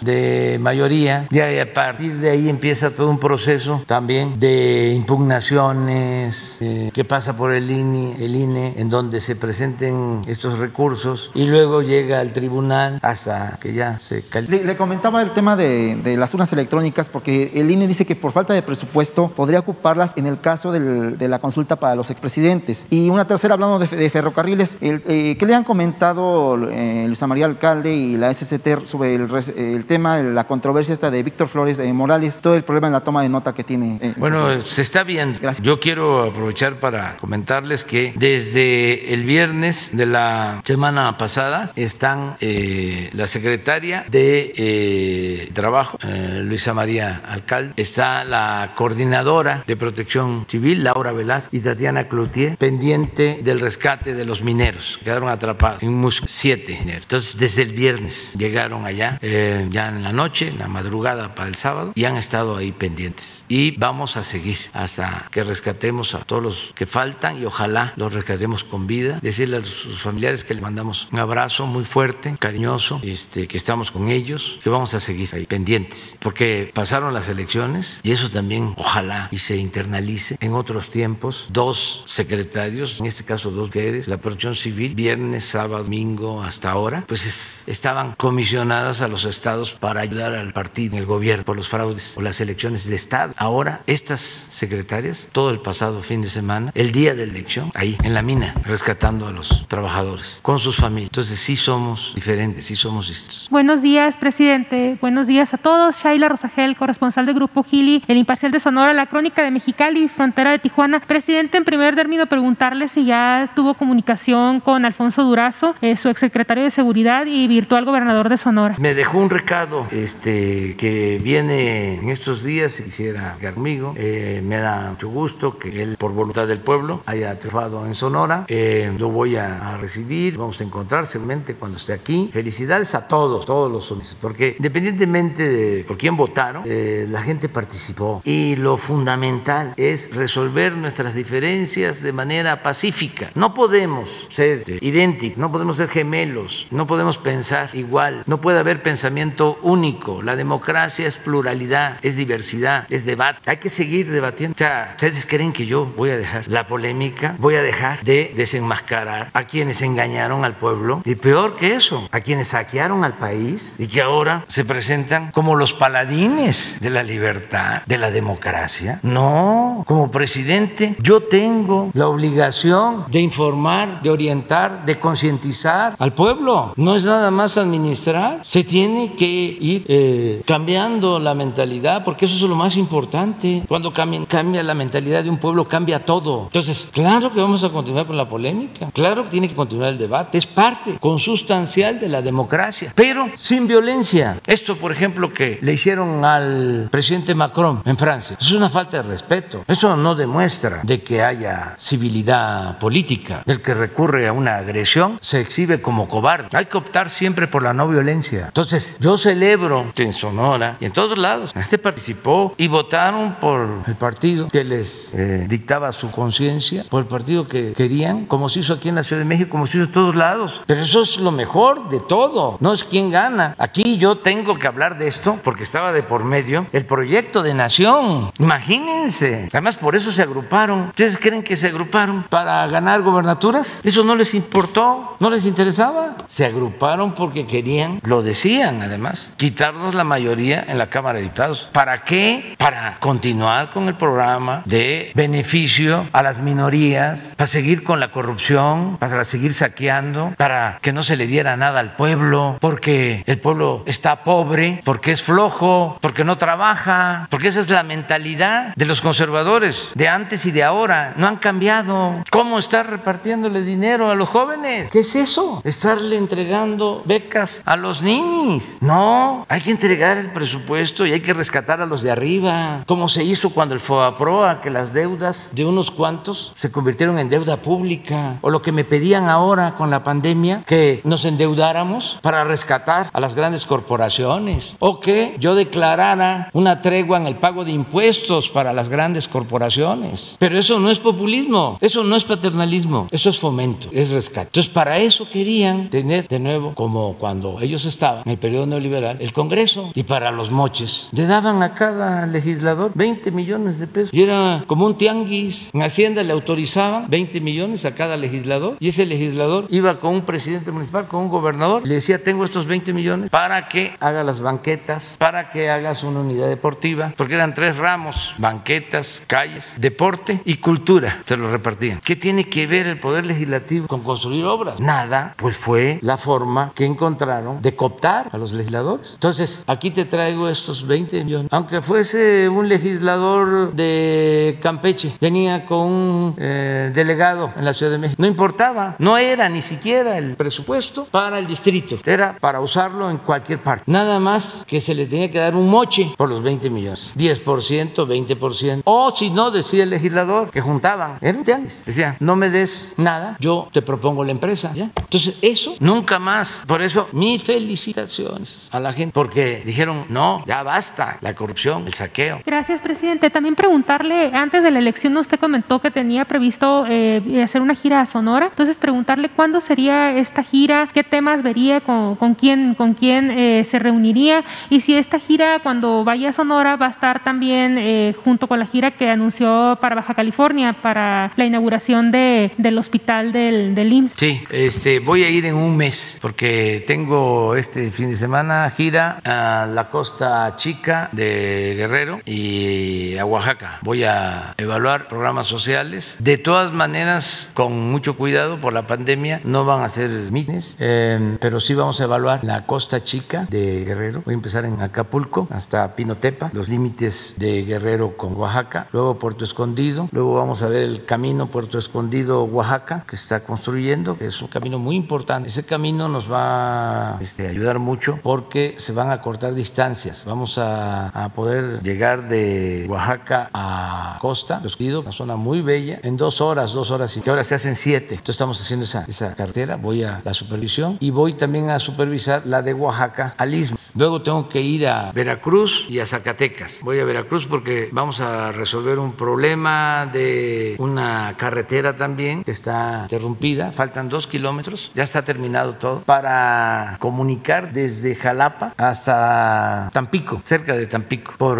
de mayoría, y a partir de ahí empieza todo un proceso también de impugnaciones eh, que pasa por el INE, el INE, en donde se presenten estos recursos, y luego llega al tribunal hasta que ya se califica. Le, comentaba el tema de, de las urnas electrónicas porque el INE dice que por falta de presupuesto podría ocuparlas en el caso del- de la consulta para los expresidentes. Y una tercera, hablando de ferrocarriles, el, eh, ¿qué le han comentado eh, Luisa María Alcalde y la SCT sobre el, res- el tema de la controversia esta de Víctor Flores de Morales, todo el problema en la toma de nota que tiene? eh, Bueno, se está viendo. Gracias. Yo quiero aprovechar para comentarles que desde el viernes de la semana pasada están eh, la secretaria de eh, Trabajo, eh, Luisa María Alcalde, está la coordinadora de Protección Civil, Laura Velázquez, y Tatiana Cloutier, pendiente del rescate de los mineros. Quedaron atrapados en Musco, siete mineros. Entonces, desde el viernes llegaron allá, eh, ya en la noche, en la madrugada para el sábado, y han estado ahí pendientes. Y vamos a seguir hasta que rescatemos a todos los que faltan y ojalá los rescatemos con vida. Decirle a sus familiares que les mandamos un abrazo muy fuerte, cariñoso, este, que estamos con ellos, que vamos a seguir ahí pendientes, porque pasaron las elecciones y eso también ojalá y se internalice en otros tiempos. Dos secretarios, en este caso dos mujeres, la protección civil, viernes, sábado, domingo, hasta ahora, pues es- estaban comisionadas a los estados para ayudar al partido, el gobierno, por los fraudes o las elecciones de estado. Ahora, estas secretarias, todo el pasado fin de semana, el día de elección, ahí en la mina, rescatando a los trabajadores con sus familias. Entonces sí somos diferentes, sí somos distintos. Buenos días, presidente. Buenos días a todos. Shaila Rosagel, corresponsal del Grupo Gili, El Imparcial de Sonora, La Crónica de Mexicali, Frontera de Tijuana. Presidente, en primer término, preguntarle si ya tuvo comunicación con Alfonso Durazo, eh, su exsecretario de Seguridad y virtual gobernador de Sonora. Me dejó un recado este, que viene en estos días, quisiera conmigo. Eh, me da mucho gusto que él, por voluntad del pueblo, haya triunfado en Sonora. Eh, lo voy a, a recibir, vamos a encontrar seguramente cuando esté aquí. Felicidades a todos, todos los solistas, porque independientemente de por quién votaron, eh, la gente participó. Y lo fundamental es resolver nuestras diferencias de manera pacífica. No podemos ser idénticos, no podemos ser gemelos, no podemos pensar igual, no puede haber pensamiento único. La democracia es pluralidad, es diversidad, es debate. Hay que seguir debatiendo. O sea, ¿ustedes creen que yo voy a dejar la polémica? ¿Voy a dejar de desenmascarar a quienes engañaron al pueblo? Y peor que eso, a quienes saquearon al país y que ahora se presentan como los paladines de la libertad, de la democracia. No, como presidente yo tengo la obligación de informar, de orientar, de concientizar al pueblo. No es nada más administrar, se tiene que ir eh, cambiando la mentalidad, porque eso es lo más importante. Cuando cambia, cambia la mentalidad de un pueblo, cambia todo. Entonces, claro que vamos a continuar con la polémica, claro que tiene que continuar el debate, es parte consustancial de la democracia, pero sin violencia. Esto, por ejemplo, que le hicieron al presidente Macron en Francia, es una falta de respeto. Eso no demuestra de que haya civilidad política. El que recurre a una agresión se exhibe como cobarde. Hay que optar siempre por la no violencia. Entonces, yo celebro que en Sonora y en todos lados la gente participó y votaron por el partido que les eh, dictaba su conciencia, por el partido que querían, como se hizo aquí en la Ciudad de México, como se hizo en todos lados. Pero eso es lo mejor de todo, no es quién gana. Aquí yo tengo que hablar de esto porque estaba de por medio el proyecto de nación. Imagínense. Además, por eso se agruparon. ¿Ustedes creen que se agruparon para ganar gobernaturas? Eso no les importó, no les interesaba. Se agruparon porque querían, lo además, quitarnos la mayoría en la Cámara de Diputados. ¿Para qué? Para continuar con el programa de beneficio a las minorías, para seguir con la corrupción, para seguir saqueando, para que no se le diera nada al pueblo, porque el pueblo está pobre, porque es flojo, porque no trabaja, porque esa es la mentalidad de los conservadores de antes y de ahora. No han cambiado. ¿Cómo estar repartiéndole dinero a los jóvenes? ¿Qué es eso? Estarle entregando becas a los niños. No, hay que entregar el presupuesto y hay que rescatar a los de arriba, como se hizo cuando el FOAPROA, que las deudas de unos cuantos se convirtieron en deuda pública, o lo que me pedían ahora con la pandemia, que nos endeudáramos para rescatar a las grandes corporaciones, o que yo declarara una tregua en el pago de impuestos para las grandes corporaciones. Pero eso no es populismo, eso no es paternalismo, eso es fomento, es rescate. Entonces, para eso querían tener de nuevo, como cuando ellos estaban en el periodo neoliberal, el Congreso. Y para los moches, le daban a cada legislador 20 millones de pesos. Y era como un tianguis. En Hacienda le autorizaban 20 millones a cada legislador. Y ese legislador iba con un presidente municipal, con un gobernador, y le decía, tengo estos 20 millones para que haga las banquetas, para que hagas una unidad deportiva, porque eran tres ramos, banquetas, calles, deporte y cultura. Se lo repartían. ¿Qué tiene que ver el Poder Legislativo con construir obras? Nada, pues fue la forma que encontraron de cooptar a los legisladores. Entonces, aquí te traigo estos 20 millones. Aunque fuese un legislador de Campeche, venía con un eh, delegado en la Ciudad de México. No importaba, no era ni siquiera el presupuesto para el distrito, era para usarlo en cualquier parte. Nada más que se le tenía que dar un moche por los 20 millones. 10%, 20%. O si no, decía el legislador que juntaban. Era un tianguis. Decía, no me des nada, yo te propongo la empresa. Entonces, eso nunca más. Por eso, mis felicitaciones a la gente, porque dijeron, no, ya basta, la corrupción, el saqueo. Gracias, presidente. También preguntarle, antes de la elección usted comentó que tenía previsto eh, hacer una gira a Sonora, entonces preguntarle cuándo sería esta gira, qué temas vería, con, con quién, con quién eh, se reuniría y si esta gira cuando vaya a Sonora va a estar también eh, junto con la gira que anunció para Baja California, para la inauguración de, del hospital del, del IMSS. Sí, este, voy a ir en un mes porque tengo este fin de semana gira a la costa chica de Guerrero y a Oaxaca. Voy a evaluar programas sociales. De todas maneras, con mucho cuidado por la pandemia, no van a ser mítines, eh, pero sí vamos a evaluar la costa chica de Guerrero. Voy a empezar en Acapulco hasta Pinotepa, los límites de Guerrero con Oaxaca, luego Puerto Escondido, luego vamos a ver el camino Puerto Escondido-Oaxaca que se está construyendo, que es un camino muy importante. Ese camino nos va este, a ayudar mucho porque se van a cortar distancias. Vamos a, a poder llegar de Oaxaca a Costa, Los Escondido, una zona muy bella, en dos horas, dos horas y que ahora se hacen siete. Entonces estamos haciendo esa, esa carretera, voy a la supervisión y voy también a supervisar la de Oaxaca al Istmo. Luego tengo que ir a Veracruz y a Zacatecas. Voy a Veracruz porque vamos a resolver un problema de una carretera también que está interrumpida, faltan dos kilómetros, ya está terminado todo, para comunicar desde Jalapa hasta Tampico, cerca de Tampico, por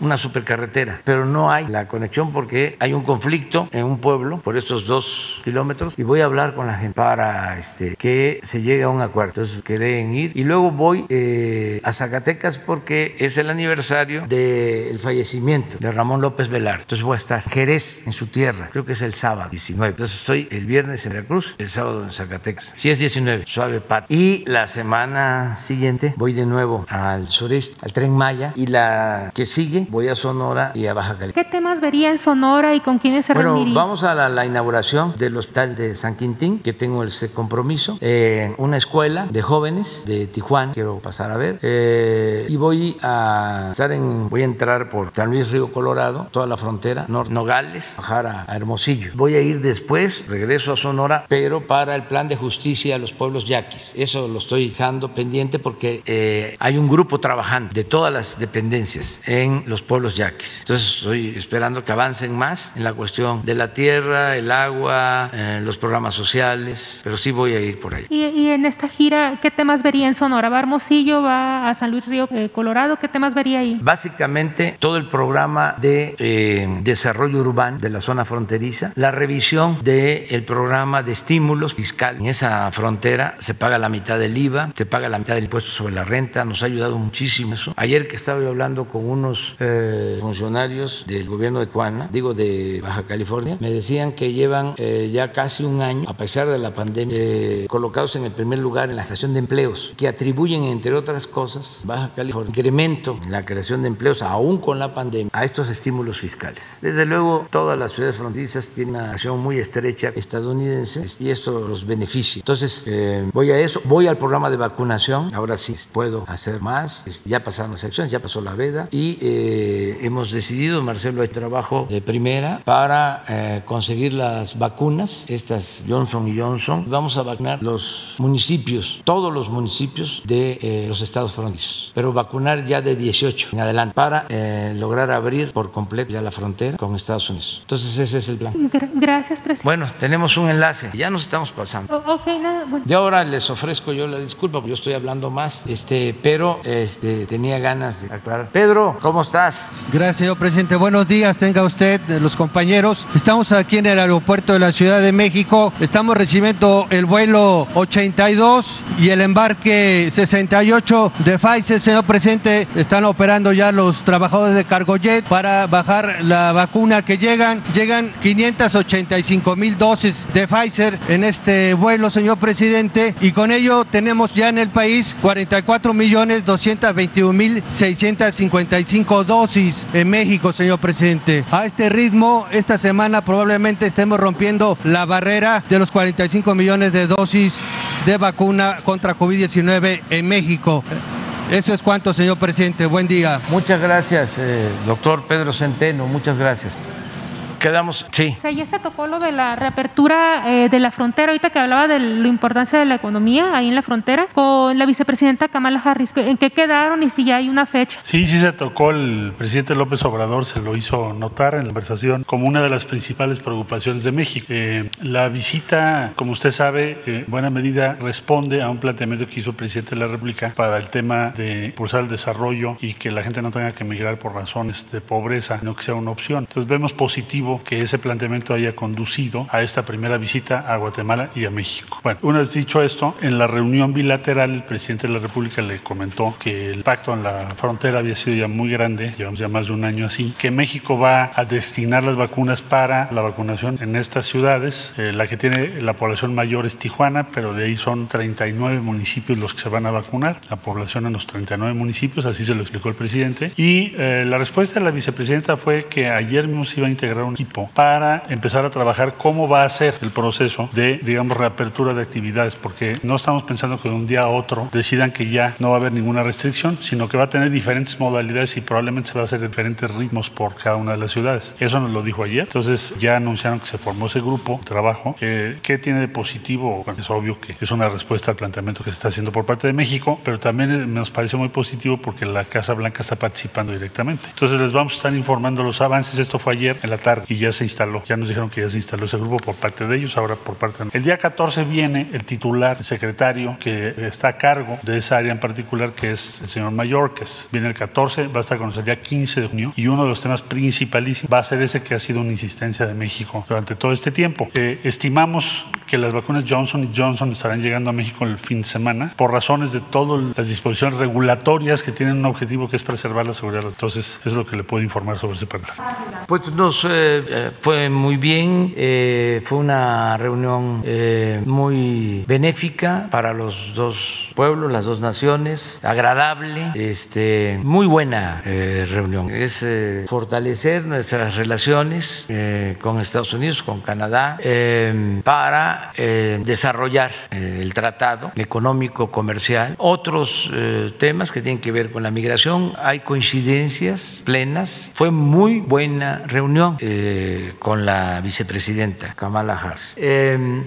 una supercarretera, pero no hay la conexión porque hay un conflicto en un pueblo por estos dos kilómetros y voy a hablar con la gente para este, que se llegue a un acuerdo. Entonces quedé ir y luego voy eh, a Zacatecas porque es el aniversario del fallecimiento de Ramón López Velar. Entonces voy a estar Jerez, en su tierra, creo que es el sábado 19. Entonces estoy el viernes en Veracruz, el sábado en Zacatecas. Si es 19, suave pat. Y la semana siguiente voy de nuevo al sureste, al tren Maya y la que sigue voy a Sonora y a Baja California. ¿Qué temas vería en Sonora y con quiénes se Bueno, reuniría? vamos a la, la inauguración del hospital de San Quintín que tengo ese compromiso, en una escuela de jóvenes de Tijuana, quiero pasar a ver, eh, y voy a estar en, voy a entrar por San Luis Río Colorado, toda la frontera, Nogales, bajar a, Hermosillo. Voy a ir después, regreso a Sonora, pero para el plan de justicia a los pueblos yaquis. Eso lo estoy dejando pendiente porque eh, hay un grupo trabajando de todas las dependencias en los pueblos yaquis. Entonces estoy esperando que avancen más en la cuestión de la tierra, el agua, eh, los programas sociales, pero sí voy a ir por ahí. ¿Y, ¿Y, en esta gira qué temas vería en Sonora? ¿Va a Hermosillo? ¿Va a San Luis Río eh, Colorado? ¿Qué temas vería ahí? Básicamente todo el programa de eh, desarrollo urbano de la zona fronteriza, la revisión del el programa de estímulos fiscal. En esa frontera se paga la mitad del IVA, se paga la mitad del impuesto sobre la renta, nos ha ayudado muchísimo eso. Ayer que estaba yo hablando con unos eh, funcionarios del gobierno de Tijuana, digo de Baja California, me decían que llevan eh, ya casi un año, a pesar de la pandemia, eh, colocados en el primer lugar en la creación de empleos, que atribuyen, entre otras cosas, Baja California, incremento en la creación de empleos, aún con la pandemia, a estos estímulos fiscales. Desde luego, todas las ciudades fronterizas tienen una relación muy estrecha estadounidense y esto los beneficia. Entonces, voy a eso, voy al programa de vacunación, ahora sí puedo hacer más, ya pasaron las elecciones, ya pasó la veda y eh, hemos decidido, Marcelo, hay trabajo de primera para eh, conseguir las vacunas, estas Johnson y Johnson. Vamos a vacunar los municipios, todos los municipios de eh, los estados fronterizos, pero vacunar ya de 18 en adelante para eh, lograr abrir por completo ya la frontera con Estados Unidos. Entonces ese es el plan. Gracias, presidente. Bueno, tenemos un enlace, ya nos estamos pasando. Oh, okay, nada, bueno. De ahora les ofrezco yo la disculpa, porque yo estoy hablando más, este, pero este, tenía ganas de aclarar. Pedro, ¿cómo estás? Gracias, señor presidente. Buenos días, tenga usted, los compañeros. Estamos aquí en el aeropuerto de la Ciudad de México. Estamos recibiendo el vuelo 82 y el embarque 68 de Pfizer, señor presidente. Están operando ya los trabajadores de Cargojet para bajar la vacuna que llegan. Llegan 585 mil dosis de Pfizer en este vuelo, señor presidente. Y con ello tenemos ya en el país 44 millones 221 mil 655 dosis en México, señor presidente. A este ritmo, esta semana probablemente estemos rompiendo la barrera de los 45 millones de dosis de vacuna contra COVID-19 en México. Eso es cuanto, señor presidente. Buen día. Muchas gracias, eh, doctor Pedro Centeno. Muchas gracias. Quedamos, sí. O sea, ya se tocó lo de la reapertura eh, de la frontera, ahorita que hablaba de la importancia de la economía ahí en la frontera, con la vicepresidenta Kamala Harris. ¿En qué quedaron y si ya hay una fecha? Sí, sí se tocó. El presidente López Obrador se lo hizo notar en la conversación como una de las principales preocupaciones de México. Eh, la visita, como usted sabe, eh, en buena medida responde a un planteamiento que hizo el presidente de la República para el tema de impulsar el desarrollo y que la gente no tenga que emigrar por razones de pobreza, sino que sea una opción. Entonces vemos positivo que ese planteamiento haya conducido a esta primera visita a Guatemala y a México. Bueno, una vez dicho esto, en la reunión bilateral el presidente de la República le comentó que el pacto en la frontera había sido ya muy grande, llevamos ya más de un año así, que México va a destinar las vacunas para la vacunación en estas ciudades. Eh, la que tiene la población mayor es Tijuana, pero de ahí son 39 municipios los que se van a vacunar, la población en los 39 municipios, así se lo explicó el presidente. Y eh, la respuesta de la vicepresidenta fue que ayer mismo se iba a integrar un equipo para empezar a trabajar cómo va a ser el proceso de, digamos, reapertura de actividades, porque no estamos pensando que de un día a otro decidan que ya no va a haber ninguna restricción, sino que va a tener diferentes modalidades y probablemente se va a hacer diferentes ritmos por cada una de las ciudades. Eso nos lo dijo ayer. Entonces ya anunciaron que se formó ese grupo de trabajo. Eh, ¿Qué tiene de positivo? Bueno, es obvio que es una respuesta al planteamiento que se está haciendo por parte de México, pero también nos parece muy positivo porque la Casa Blanca está participando directamente. Entonces les vamos a estar informando los avances. Esto fue ayer en la tarde y ya se instaló. Ya nos dijeron que ya se instaló ese grupo por parte de ellos, ahora por parte de... El día 14 viene el titular, el secretario, que está a cargo de esa área en particular, que es el señor Mayorques. Viene el 14, va a estar con nosotros el día 15 de junio, y uno de los temas principalísimos va a ser ese que ha sido una insistencia de México durante todo este tiempo. Eh, estimamos que las vacunas Johnson y Johnson estarán llegando a México el fin de semana por razones de todas las disposiciones regulatorias que tienen un objetivo que es preservar la seguridad. Entonces, eso es lo que le puedo informar sobre ese plan. Pues nos eh, eh, fue muy bien, eh, fue una reunión eh, muy benéfica para los dos pueblos, las dos naciones, agradable, este, muy buena reunión. Es fortalecer nuestras relaciones con Estados Unidos, con Canadá, para desarrollar el tratado económico, comercial, otros temas que tienen que ver con la migración. Hay coincidencias plenas. Fue muy buena reunión con la vicepresidenta Kamala Harris.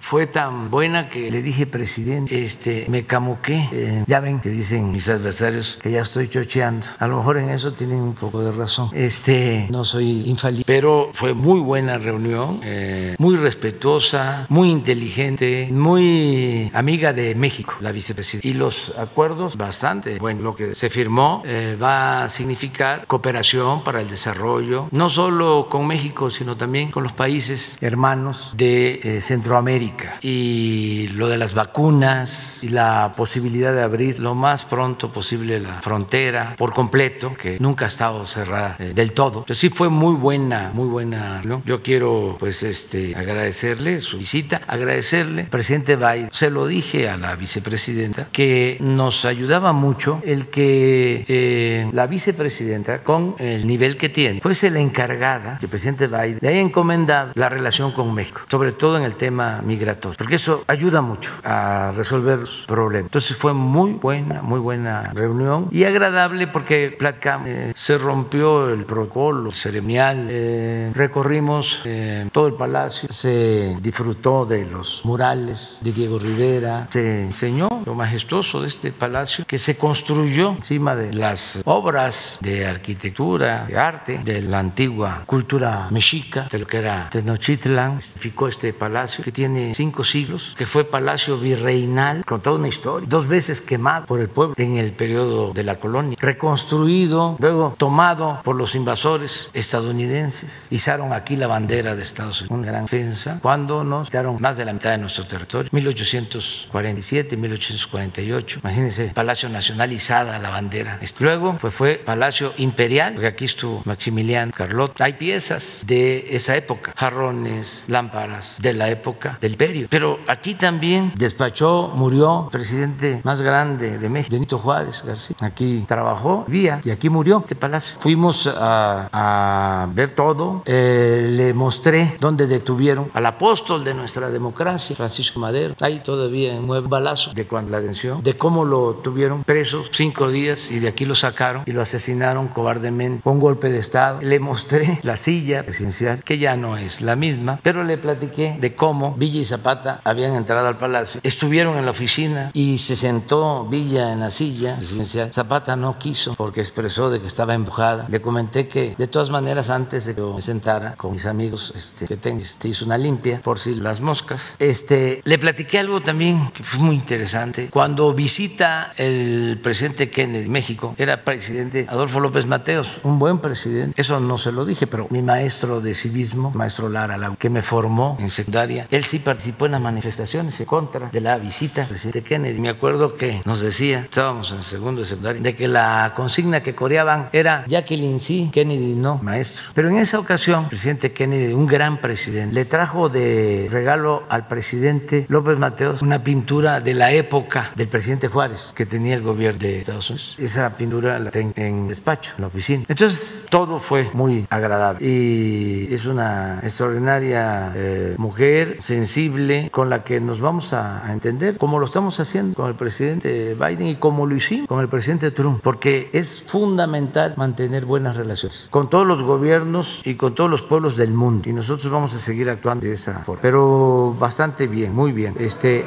fue tan buena que le dije, presidente, este, me camuqué. ya ven que dicen mis adversarios que ya estoy chocheando. A lo mejor en eso tienen un poco de razón. Este, no soy infalible, pero fue muy buena reunión, eh, muy respetuosa, muy inteligente, muy amiga de México, la vicepresidenta. Y los acuerdos, bastante bueno. Lo que se firmó eh, va a significar cooperación para el desarrollo, no solo con México, sino también con los países hermanos de eh, Centroamérica. Y lo de las vacunas y la posibilidad de abrir lo más pronto posible la frontera por completo, que nunca ha estado cerrada eh, del todo. Pero sí fue muy buena, muy buena. ¿no? Yo quiero pues este agradecerle su visita, agradecerle, presidente Biden, se lo dije a la vicepresidenta, que nos ayudaba mucho el que eh, la vicepresidenta, con el nivel que tiene, fuese la encargada, que el presidente Biden le haya encomendado la relación con México, sobre todo en el tema migratorio, porque eso ayuda mucho a resolver los problemas. Entonces fue muy buena, muy buena reunión y agradable porque platicamos, eh, se rompió el protocolo ceremonial, eh, recorrimos eh, todo el palacio, se disfrutó de los murales de Diego Rivera, se enseñó lo majestuoso de este palacio que se construyó encima de las obras de arquitectura, de arte, de la antigua cultura mexica, de lo que era Tenochtitlan, ficó este palacio que tiene cinco siglos, que fue palacio virreinal con toda una historia, dos veces quemado por el pueblo en el periodo de la colonia, reconstruido, luego tomado por los invasores estadounidenses, izaron aquí la bandera de Estados Unidos, una gran defensa, cuando nos quitaron más de la mitad de nuestro territorio, 1847, 1848, imagínense, Palacio Nacional izada la bandera. Luego pues fue Palacio Imperial, porque aquí estuvo Maximiliano Carlot, hay piezas de esa época, jarrones, lámparas de la época del imperio, pero aquí también despachó, murió presidente más grande de México, Benito Juárez García. Aquí trabajó, vía, y aquí murió este palacio. Fuimos a, ver todo. Eh, le mostré dónde detuvieron al apóstol de nuestra democracia, Francisco Madero. Ahí todavía en nuevo balazo de cuando la detención, de cómo lo tuvieron preso cinco días y de aquí lo sacaron y lo asesinaron cobardemente con un golpe de Estado. Le mostré la silla presidencial, que ya no es la misma, pero le platiqué de cómo Villa y Zapata habían entrado al palacio, estuvieron en la oficina y se sentó Villa en la silla presidencial. Zapata no quiso porque expresó de que estaba empujada. Le comenté que de todas maneras antes de que me sentara con mis amigos este, que tengo, este, hizo una limpia por si las moscas. Este, le platiqué algo también que fue muy interesante. Cuando visita el presidente Kennedy México, era presidente Adolfo López Mateos, un buen presidente. Eso no se lo dije, pero mi maestro de civismo, maestro Lara, que me formó en secundaria, él sí participó en las manifestaciones en contra de la visita del presidente Kennedy. Me acuerdo que nos decía, estábamos en segundo de secundaria, de que la consigna que coreaban era Jacqueline sí, Kennedy no, maestro. Pero en esa ocasión, el presidente Kennedy, un gran presidente, le trajo de regalo al presidente López Mateos una pintura de la época del presidente Juárez que tenía el gobierno de Estados Unidos. Esa pintura la tengo en despacho, en la oficina. Entonces, todo fue muy agradable y es una extraordinaria eh, mujer sensible con la que nos vamos a, a entender, como lo estamos haciendo con el presidente Biden y como lo hicimos con el presidente Trump, porque es fundamental mantener buenas relaciones con todos los gobiernos y con todos los pueblos del mundo. Y nosotros vamos a seguir actuando de esa forma. Pero bastante bien, muy bien. Este.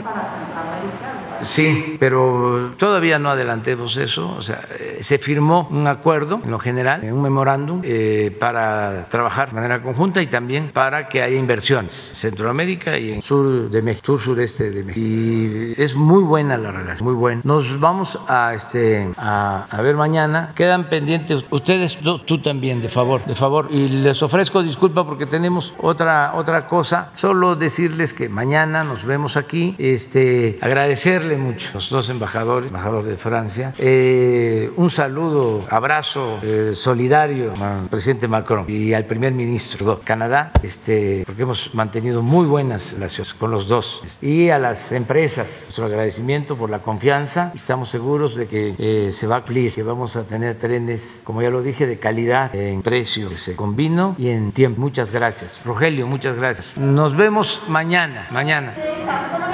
Sí, pero todavía no adelantemos eso. O sea, eh, se firmó un acuerdo en lo general, un memorándum eh, para trabajar de manera conjunta y también para que haya inversiones en Centroamérica y en sur de México, sur sureste de México. Y es muy buena la relación, muy buena. Nos vamos a este a, a ver mañana. Quedan pendientes ustedes, tú, tú, también, de favor, de favor. Y les ofrezco disculpa porque tenemos otra otra cosa. Solo decirles que mañana nos vemos aquí. Este, agradecerles agradecerle mucho los dos embajadores, embajador de Francia, eh, un saludo, abrazo eh, solidario al presidente Macron y al primer ministro de Canadá, este, porque hemos mantenido muy buenas relaciones con los dos. Y a las empresas, nuestro agradecimiento por la confianza. Estamos seguros de que eh, se va a cumplir, que vamos a tener trenes, como ya lo dije, de calidad, en precio, que se combino y en tiempo. Muchas gracias. Rogelio, muchas gracias. Nos vemos mañana, mañana.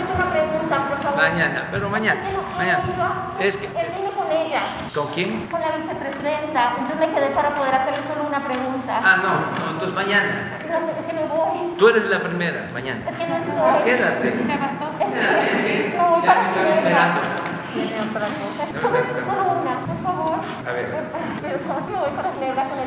Mañana, pero mañana, mañana. Es que... con ella. ¿Con quién? Con la vicepresidenta. Entonces me quedé para poder hacerle solo una pregunta. Ah, no, no entonces mañana. No, es que me voy. Tú eres la primera, mañana. Es que no estoy. Quédate. Quédate, es que ya me están esperando.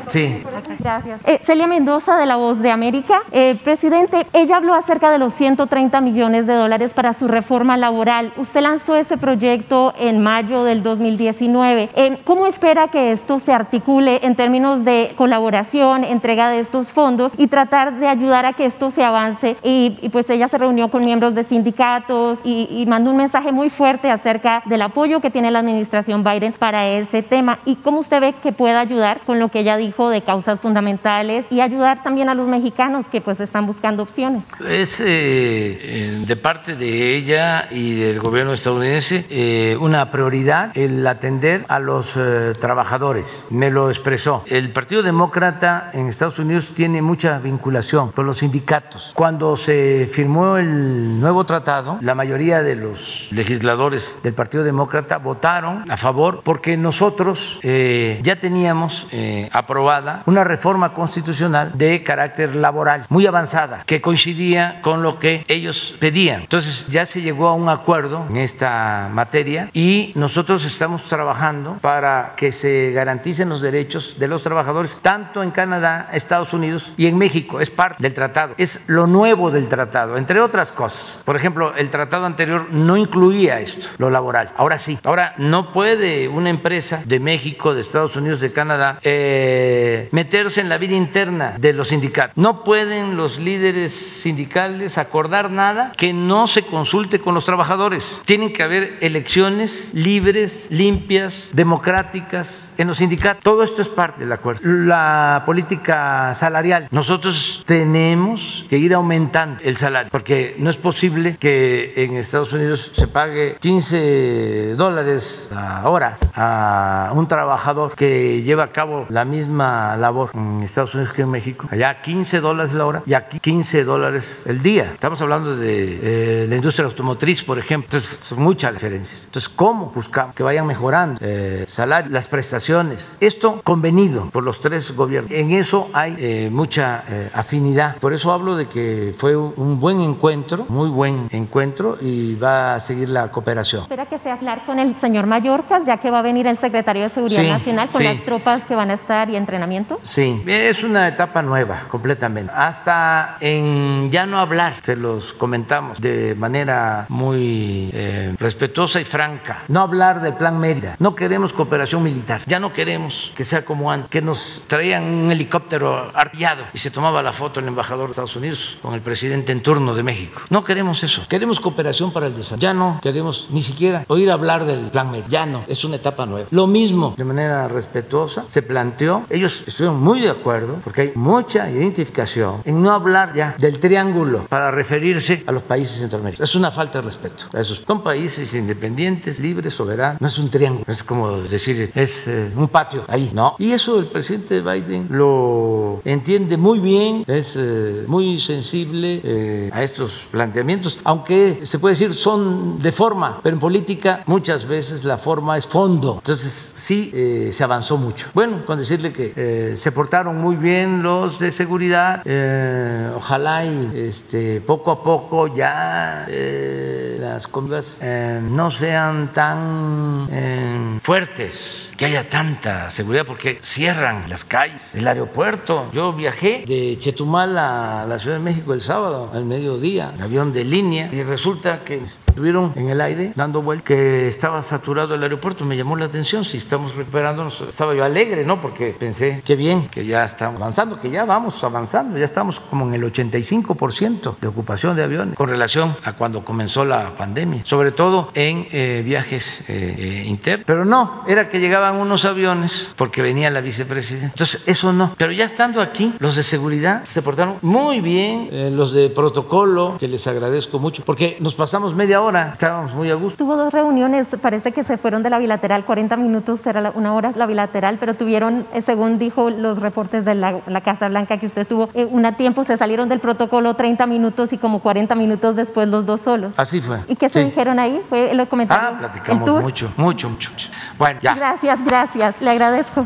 Sí. Gracias. Eh, Celia Mendoza de La Voz de América. Eh, presidente, ella habló acerca de los 130 millones de dólares para su reforma laboral. Usted lanzó ese proyecto en mayo del 2019. Eh, ¿Cómo espera que esto se articule en términos de colaboración, entrega de estos fondos y tratar de ayudar a que esto se avance? Y, y pues ella se reunió con miembros de sindicatos y, y mandó un mensaje muy fuerte acerca del apoyo que tiene la administración Biden para ese tema. ¿Y cómo usted ve que pueda ayudar con lo que ella dijo de causas fundamentales y ayudar también a los mexicanos que pues están buscando opciones? Es eh, eh, de parte de ella y del gobierno estadounidense eh, una prioridad el atender a los trabajadores. Me lo expresó. El Partido Demócrata en Estados Unidos tiene mucha vinculación con los sindicatos. Cuando se firmó el nuevo tratado, la mayoría de los legisladores del Partido Demócrata votaron a favor porque nosotros eh, ya teníamos eh, aprobada una reforma constitucional de carácter laboral muy avanzada que coincidía con lo que ellos pedían. Entonces ya se llegó a un acuerdo en esta materia y nosotros estamos trabajando para que se garanticen los derechos de los trabajadores tanto en Canadá, Estados Unidos y en México. Es parte del tratado. Es lo nuevo del tratado, entre otras cosas. Por ejemplo, el tratado anterior no incluía esto, lo laboral. Ahora sí. Ahora no puede una empresa de México, de Estados Unidos, de Canadá eh, meterse en la vida interna de los sindicatos. No pueden los líderes sindicales acordar nada que no se consulte con los trabajadores. Tienen que haber elecciones libres, limpias, democráticas en los sindicatos. Todo esto es parte del acuerdo. La política salarial. Nosotros tenemos que ir aumentando el salario porque no es posible que en Estados Unidos se pague 15 dólares la hora a un trabajador que lleva a cabo la misma labor en Estados Unidos que en México. Allá 15 dólares la hora y aquí 15 dólares el día. Estamos hablando de eh, la industria automotriz, por ejemplo. Entonces, son muchas diferencias. Entonces, ¿cómo buscamos que vayan mejorando eh, salarios, las prestaciones? Esto convenido por los tres gobiernos. En eso hay eh, mucha eh, afinidad. Por eso hablo de que fue un buen encuentro, muy buen encuentro y va a seguir la cooperación. Espera que sea hablar con el señor Mayorkas, ya que va a venir el secretario de Seguridad Sí, Nacional con sí. las tropas que van a estar y entrenamiento. Sí, es una etapa nueva, completamente. Hasta en ya no hablar, se los comentamos de manera muy eh, respetuosa y franca. No hablar del plan Mérida. No queremos cooperación militar. Ya no queremos que sea como antes, que nos traían un helicóptero artillado y se tomaba la foto el embajador de Estados Unidos con el presidente en turno de México. No queremos eso. Queremos cooperación para el desarrollo. Ya no queremos ni siquiera oír hablar del plan Mérida. Ya no, es una etapa nueva. Lo mismo, de manera respetuosa, se planteó. Ellos estuvieron muy de acuerdo porque hay mucha identificación en no hablar ya del triángulo para referirse a los países centroamericanos. Es una falta de respeto. Esos son países independientes, libres, soberanos. No es un triángulo. Es como decir, es eh, un patio ahí. No. Y eso el presidente Biden lo entiende muy bien. Es eh, muy sensible eh, a estos planteamientos. Aunque se puede decir son de forma, pero en política muchas veces la forma es fondo. Entonces sí eh, se avanzó mucho. Bueno, con decirle que eh, se portaron muy bien los de seguridad. eh, ojalá y este, poco a poco ya eh, las comidas eh, no sean tan eh, fuertes, que haya tanta seguridad, porque cierran las calles, el aeropuerto. Yo viajé de Chetumal a la Ciudad de México el sábado, al mediodía, en avión de línea, y resulta que estuvieron en el aire dando vueltas, que estaba saturado el aeropuerto. Me llamó la atención si estamos recuperándonos. Estaba yo alegre, ¿no? Porque pensé, qué bien, que ya estamos avanzando, que ya vamos avanzando, ya estamos como en el 85% de ocupación de aviones con relación a cuando comenzó la pandemia, sobre todo en eh, viajes eh, eh, internos. Pero no, era que llegaban unos aviones porque venía la vicepresidenta. Entonces, eso no. Pero ya estando aquí, los de seguridad se portaron muy bien, eh, los de protocolo, que les agradezco mucho, porque nos pasamos media hora, estábamos muy a gusto. Tuvo dos reuniones, parece que se fueron de la bilateral, 40 minutos, era una hora la bilateral, pero tuvieron, eh, según dijo los reportes de la, la Casa Blanca que usted tuvo, eh, un tiempo se salieron del protocolo 30 minutos y como 40 minutos después los dos solos. Así fue. ¿Y qué se dijeron ahí? ¿Fue el comentario? Ah, platicamos mucho, mucho. mucho. Bueno, ya. Gracias, gracias, le agradezco.